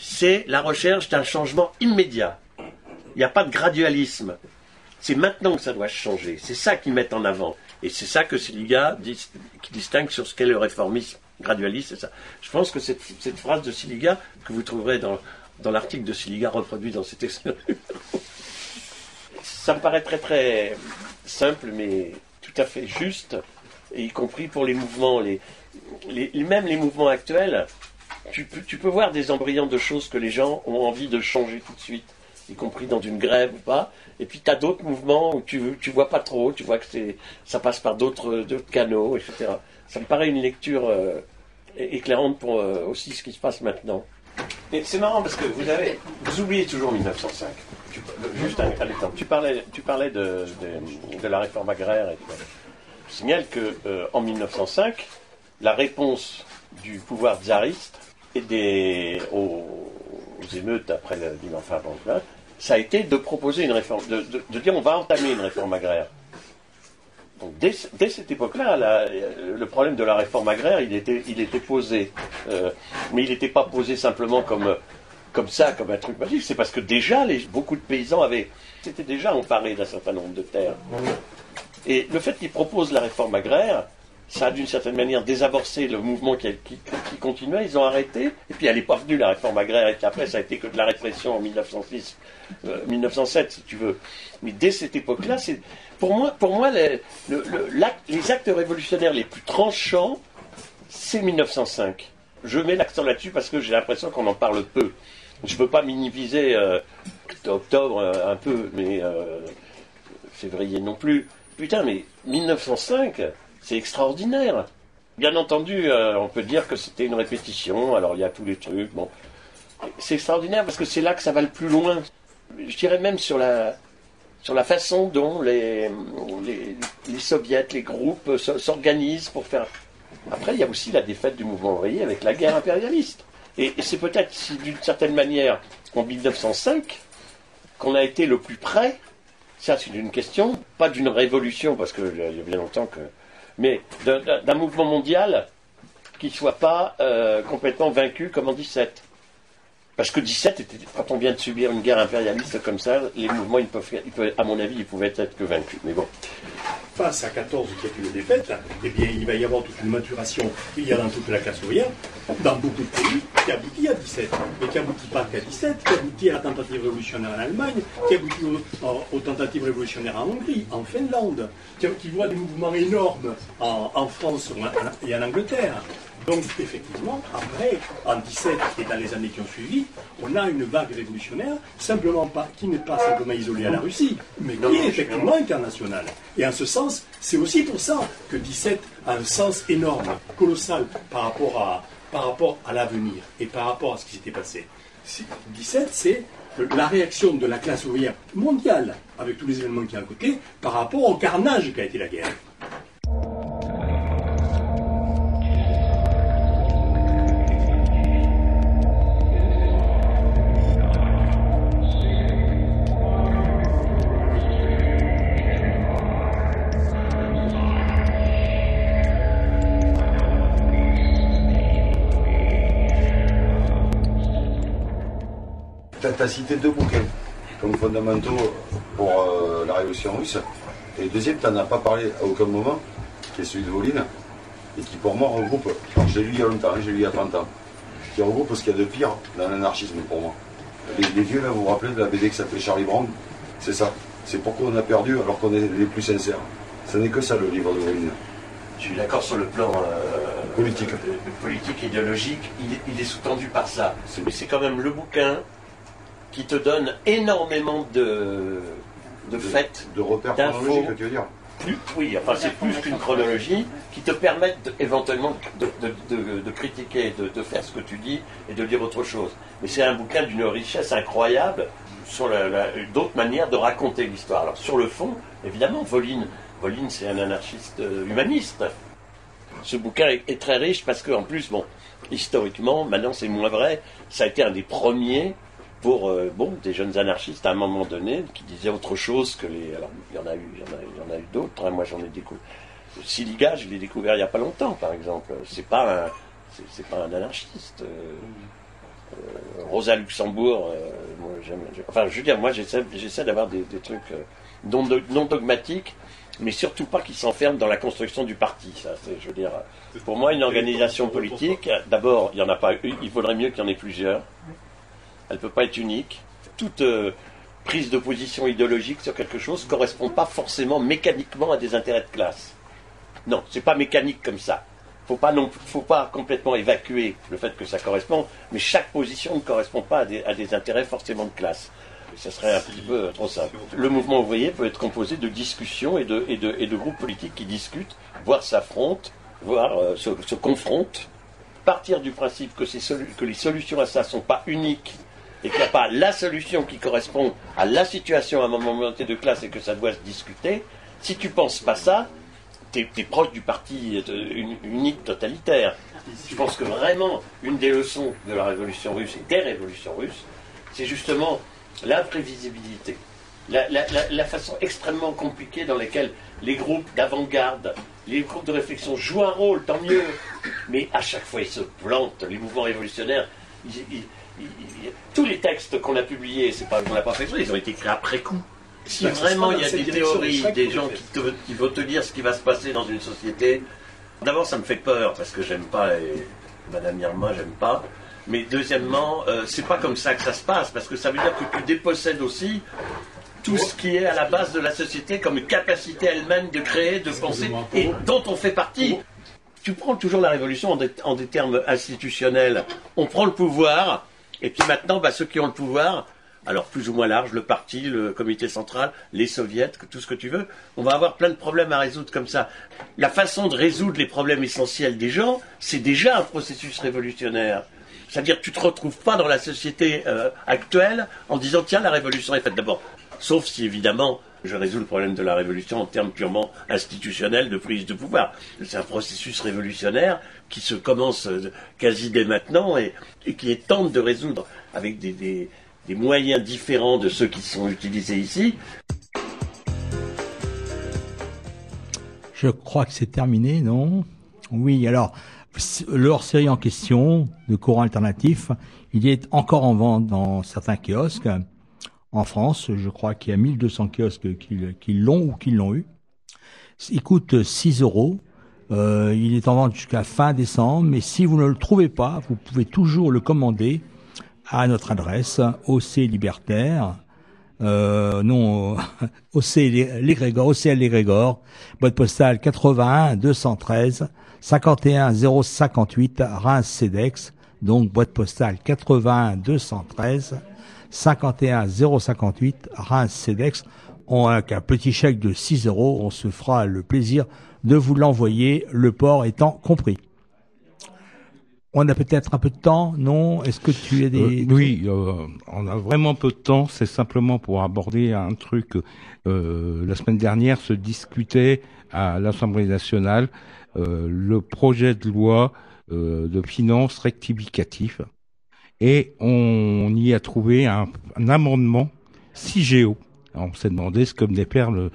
C'est la recherche d'un changement immédiat. Il n'y a pas de gradualisme. C'est maintenant que ça doit changer. C'est ça qu'ils mettent en avant. Et c'est ça que Siliga qui distingue sur ce qu'est le réformisme gradualiste. Je pense que cette, phrase de Siliga, que vous trouverez dans, l'article de Siliga reproduit dans cet excellent [LAUGHS] ça me paraît très très simple, mais tout à fait juste, y compris pour les mouvements, les, même les mouvements actuels. Tu peux, voir des embryons de choses que les gens ont envie de changer tout de suite, y compris dans une grève ou pas. Et puis tu as d'autres mouvements où tu tu vois pas trop, tu vois que c'est ça passe par d'autres canaux, etc. Ça me paraît une lecture euh, éclairante pour euh, aussi ce qui se passe maintenant. C'est marrant parce que vous oubliez toujours 1905. Juste un, un. Tu parlais, tu parlais de, de- la réforme agraire. Et. Je signale que euh, en 1905, la réponse du pouvoir tsariste et des, aux, émeutes après le enfin, ça a été de proposer une réforme, de, dire on va entamer une réforme agraire. Donc dès, cette époque-là, le problème de la réforme agraire, il était, il était posé. Euh, mais il n'était pas posé simplement comme, comme ça, comme un truc magique. C'est parce que déjà, les, beaucoup de paysans avaient, s'étaient déjà emparés d'un certain nombre de terres. Et le fait qu'ils proposent la réforme agraire, ça a d'une certaine manière désamorcé le mouvement qui, qui- qui continuait. Ils ont arrêté. Et puis elle n'est pas venue, la réforme agraire. Et puis après, ça a été que de la répression en 1906, euh, 1907, si tu veux. Mais dès cette époque-là, c'est pour moi, pour moi les, le- le- l'acte- les actes révolutionnaires les plus tranchants, c'est 1905. Je mets l'accent là-dessus parce que j'ai l'impression qu'on en parle peu. Je ne veux pas minimiser euh, octobre euh, un peu, mais euh, février non plus. Putain, mais 1905, c'est extraordinaire. Bien entendu, on peut dire que c'était une répétition, alors il y a tous les trucs. Bon. C'est extraordinaire parce que c'est là que ça va le plus loin. Je dirais même sur la, sur la façon dont les, les, les soviets, les groupes s'organisent pour faire Après, il y a aussi la défaite du mouvement ouvrier avec la guerre impérialiste. Et, c'est peut-être, d'une certaine manière, en 1905, qu'on a été le plus près, ça c'est une question, pas d'une révolution, parce que il y a bien longtemps que, mais d'un mouvement mondial qui ne soit pas euh, complètement vaincu comme en 17. Parce que 17, était, quand on vient de subir une guerre impérialiste comme ça, les mouvements, à mon avis, ils pouvaient être que vaincus. Mais bon. face à 14 qui est une défaite, eh bien, il va y avoir toute une maturation, il y a dans toute la classe ouvrière, dans beaucoup de pays, qui aboutit à 17, mais qui aboutit pas qu'à 17, qui aboutit à la tentative révolutionnaire en Allemagne, qui aboutit aux, aux- tentatives révolutionnaires en Hongrie, en Finlande, qui, voit des mouvements énormes en, France et en Angleterre. Donc, effectivement, après, en 17 et dans les années qui ont suivi, on a une vague révolutionnaire, simplement pas, qui n'est pas simplement isolée à la Russie, mais qui est effectivement internationale. Et en ce sens, c'est aussi pour ça que 17 a un sens énorme, colossal par rapport à, par rapport à l'avenir et par rapport à ce qui s'était passé. Si- 17, c'est la réaction de la classe ouvrière mondiale, avec tous les événements qui y a à côté, par rapport au carnage qu'a été la guerre. Tu as, cité deux bouquins comme fondamentaux pour euh, la révolution russe. Et le deuxième, tu n'en as pas parlé à aucun moment, qui est celui de Voline, et qui pour moi regroupe, alors je l'ai lu il y a longtemps, hein, je l'ai lu il y a 30 ans, qui regroupe ce qu'il y a de pire dans l'anarchisme pour moi. Les, les vieux, là, vous vous rappelez de la BD qui s'appelait Charlie Brown? C'est ça. C'est pourquoi on a perdu alors qu'on est les plus sincères. Ce n'est que ça le livre de Voline. Je suis d'accord sur le plan euh, Politique. euh, politique, idéologique, il il est sous-tendu par ça. Mais c'est quand même le bouquin qui te donne énormément de, de faits, De repères d'infos. chronologiques, tu veux dire Plus, oui, enfin c'est plus qu'une chronologie qui te permettent de- éventuellement de, de- de- de critiquer, de, de faire ce que tu dis et de dire autre chose. Mais c'est un bouquin d'une richesse incroyable sur la- la- d'autres manières de raconter l'histoire. Alors sur le fond, évidemment, Voline, Voline c'est un anarchiste euh, humaniste. Ce bouquin est, est très riche parce qu'en plus, bon, historiquement, maintenant c'est moins vrai, ça a été un des premiers pour euh, bon, des jeunes anarchistes à un moment donné qui disaient autre chose que les. Alors, il y en a eu, il y y eu d'autres. hein. Moi, j'en ai découvert. Siliga, je l'ai découvert il n'y a pas longtemps, par exemple. C'est pas pas un anarchiste. Euh, euh, Rosa Luxembourg, moi, j'aime, j'ai- enfin, je veux dire, moi, j'essaie, d'avoir des, trucs non, non dogmatiques, mais surtout pas qui s'enferment dans la construction du parti. Ça, je veux dire, pour moi, une organisation politique, d'abord, il n'y en a pas il faudrait mieux qu'il y en ait plusieurs. Elle ne peut pas être unique. Toute euh, prise de position idéologique sur quelque chose ne correspond pas forcément mécaniquement à des intérêts de classe. Non, c'est pas mécanique comme ça. Faut pas non, faut pas complètement évacuer le fait que ça correspond, mais chaque position ne correspond pas à des, intérêts forcément de classe. Ça serait un petit peu trop simple. Le mouvement ouvrier peut être composé de discussions et de, groupes politiques qui discutent, voire s'affrontent, voire euh, se, confrontent. Partir du principe que, que les solutions à ça ne sont pas uniques et qu'il n'y a pas la solution qui correspond à la situation à un moment donné de classe et que ça doit se discuter, si tu penses pas ça, tu es, proche du parti euh, uni- unique totalitaire. Je pense que vraiment, une des leçons de la révolution russe et des révolutions russes, c'est justement l'imprévisibilité. La- la façon extrêmement compliquée dans laquelle les groupes d'avant-garde, les groupes de réflexion jouent un rôle, tant mieux, mais à chaque fois ils se plantent. Les mouvements révolutionnaires, tous les textes qu'on a publiés, c'est pas qu'on l'a pas fait ils ont été écrits après coup. Si ça vraiment il y a des théories, des gens qui, te- qui vont te dire ce qui va se passer dans une société, d'abord ça me fait peur parce que j'aime pas les... Madame Irma, j'aime pas. Mais deuxièmement, euh, c'est pas comme ça que ça se passe parce que ça veut dire que tu dépossèdes aussi tout ce qui est à la base de la société comme capacité elle-même de créer, de penser et dont on fait partie. Tu prends toujours la révolution en des, termes institutionnels. On prend le pouvoir et puis maintenant, bah, ceux qui ont le pouvoir, alors plus ou moins large, le parti, le comité central, les soviets, tout ce que tu veux, on va avoir plein de problèmes à résoudre comme ça. La façon de résoudre les problèmes essentiels des gens, c'est déjà un processus révolutionnaire. C'est-à-dire tu te retrouves pas dans la société euh, actuelle en disant tiens la révolution est faite d'abord. Sauf si évidemment Je résous le problème de la révolution en termes purement institutionnels de prise de pouvoir. C'est un processus révolutionnaire qui se commence euh, quasi dès maintenant et, qui est tente de résoudre avec des, moyens différents de ceux qui sont utilisés ici. Je crois que c'est terminé, non? Oui, alors, leur série en question, de courant alternatif, il est encore en vente dans certains kiosques. En France, je crois qu'il y a 1200 kiosques qui, l'ont ou qui l'ont eu. Il coûte 6 euros. Euh, il est en vente jusqu'à fin décembre, mais si vous ne le trouvez pas, vous pouvez toujours le commander à notre adresse OC Libertaire, euh, non, [LAUGHS] OC Légrégor, OCL Légrégor, boîte postale 81 213 51 058 Reims Cedex, donc boîte postale 81 213 51 058 Reims Cedex. On a un petit chèque de 6 euros, on se fera le plaisir de vous l'envoyer, le port étant compris. On a peut-être un peu de temps, non? Est-ce que tu as des... Euh, oui, euh, on a vraiment peu de temps. C'est simplement pour aborder un truc. Euh, la semaine dernière se discutait à l'Assemblée nationale le projet de loi de finances rectificatif et on y a trouvé un, un amendement CIGEO. On s'est demandé ce que venait faire le,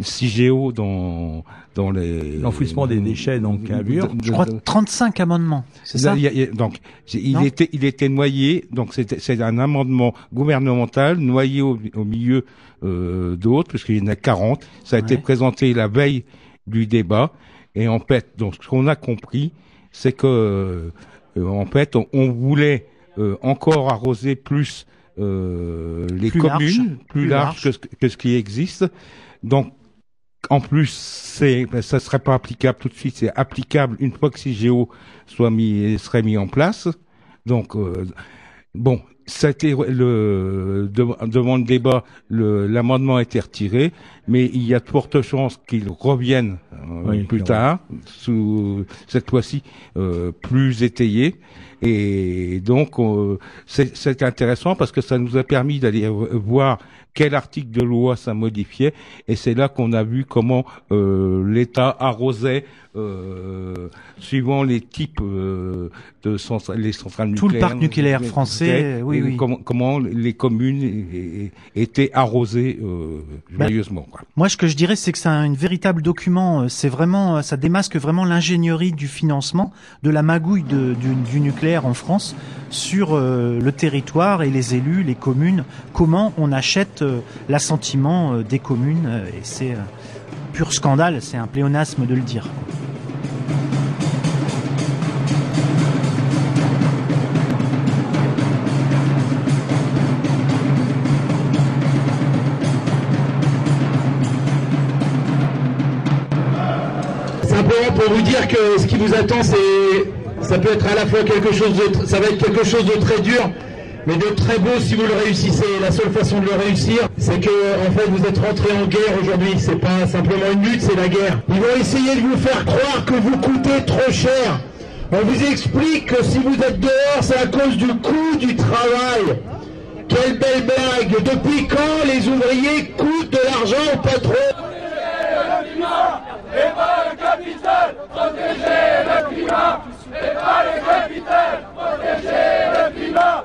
CIGEO dans dans les l'enfouissement des déchets donc à Bure. Je crois 35 amendements, c'est ça il y a- il y a- Donc il était il était noyé donc c'était c'est un amendement gouvernemental noyé au, au milieu euh, d'autres puisqu'il y en a 40. Ça a été présenté la veille du débat et en fait donc ce qu'on a compris c'est que euh, en fait on, on voulait euh, encore arroser plus euh, les Plus communes large, plus, large, large. que ce, que ce qui existe. Donc en plus, c'est, ben, ça serait pas applicable tout de suite. C'est applicable une fois que CIGEO soit mis, serait mis en place. Donc, euh, bon, ça a été le de- devant le débat, l'amendement a été retiré, mais il y a de fortes chances qu'il revienne euh, Oui, plus tard, sous cette fois-ci euh, plus étayé. Et donc, euh, c'est, intéressant parce que ça nous a permis d'aller voir quel article de loi ça modifiait, et c'est là qu'on a vu comment euh, l'État arrosait, euh, suivant les types euh, de centrales, les centrales Tout le nucléaires. parc nucléaire français, oui. Comment, comment les communes étaient arrosées euh, Ben, joyeusement. Quoi. Moi, ce que je dirais, c'est que c'est un véritable document. C'est vraiment, ça démasque vraiment l'ingénierie du financement, de la magouille de- du, du nucléaire en France sur le territoire et les élus, les communes. Comment on achète l'assentiment euh, des communes euh, Et c'est euh, pur scandale. C'est un pléonasme de le dire. Simplement pour vous dire que ce qui vous attend, ça peut être à la fois quelque chose de, ça va être quelque chose de très dur, mais de très beau si vous le réussissez. La seule façon de le réussir, c'est que, en fait, vous êtes rentré en guerre aujourd'hui. C'est pas simplement une lutte, c'est la guerre. Ils vont essayer de vous faire croire que vous coûtez trop cher. On vous explique que si vous êtes dehors, c'est à cause du coût du travail. Quelle belle blague Depuis quand les ouvriers coûtent de l'argent au patron? Le climat et pas le capital. Protéger le climat et pas le capital. Protéger le climat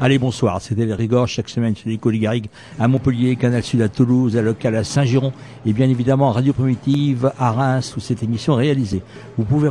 Allez, bonsoir. C'était les Rigors chaque semaine sur les Garrigues à Montpellier, Canal Sud à Toulouse, à Local à Saint-Giron et bien évidemment Radio Primitive à Reims où cette émission est réalisée. Vous pouvez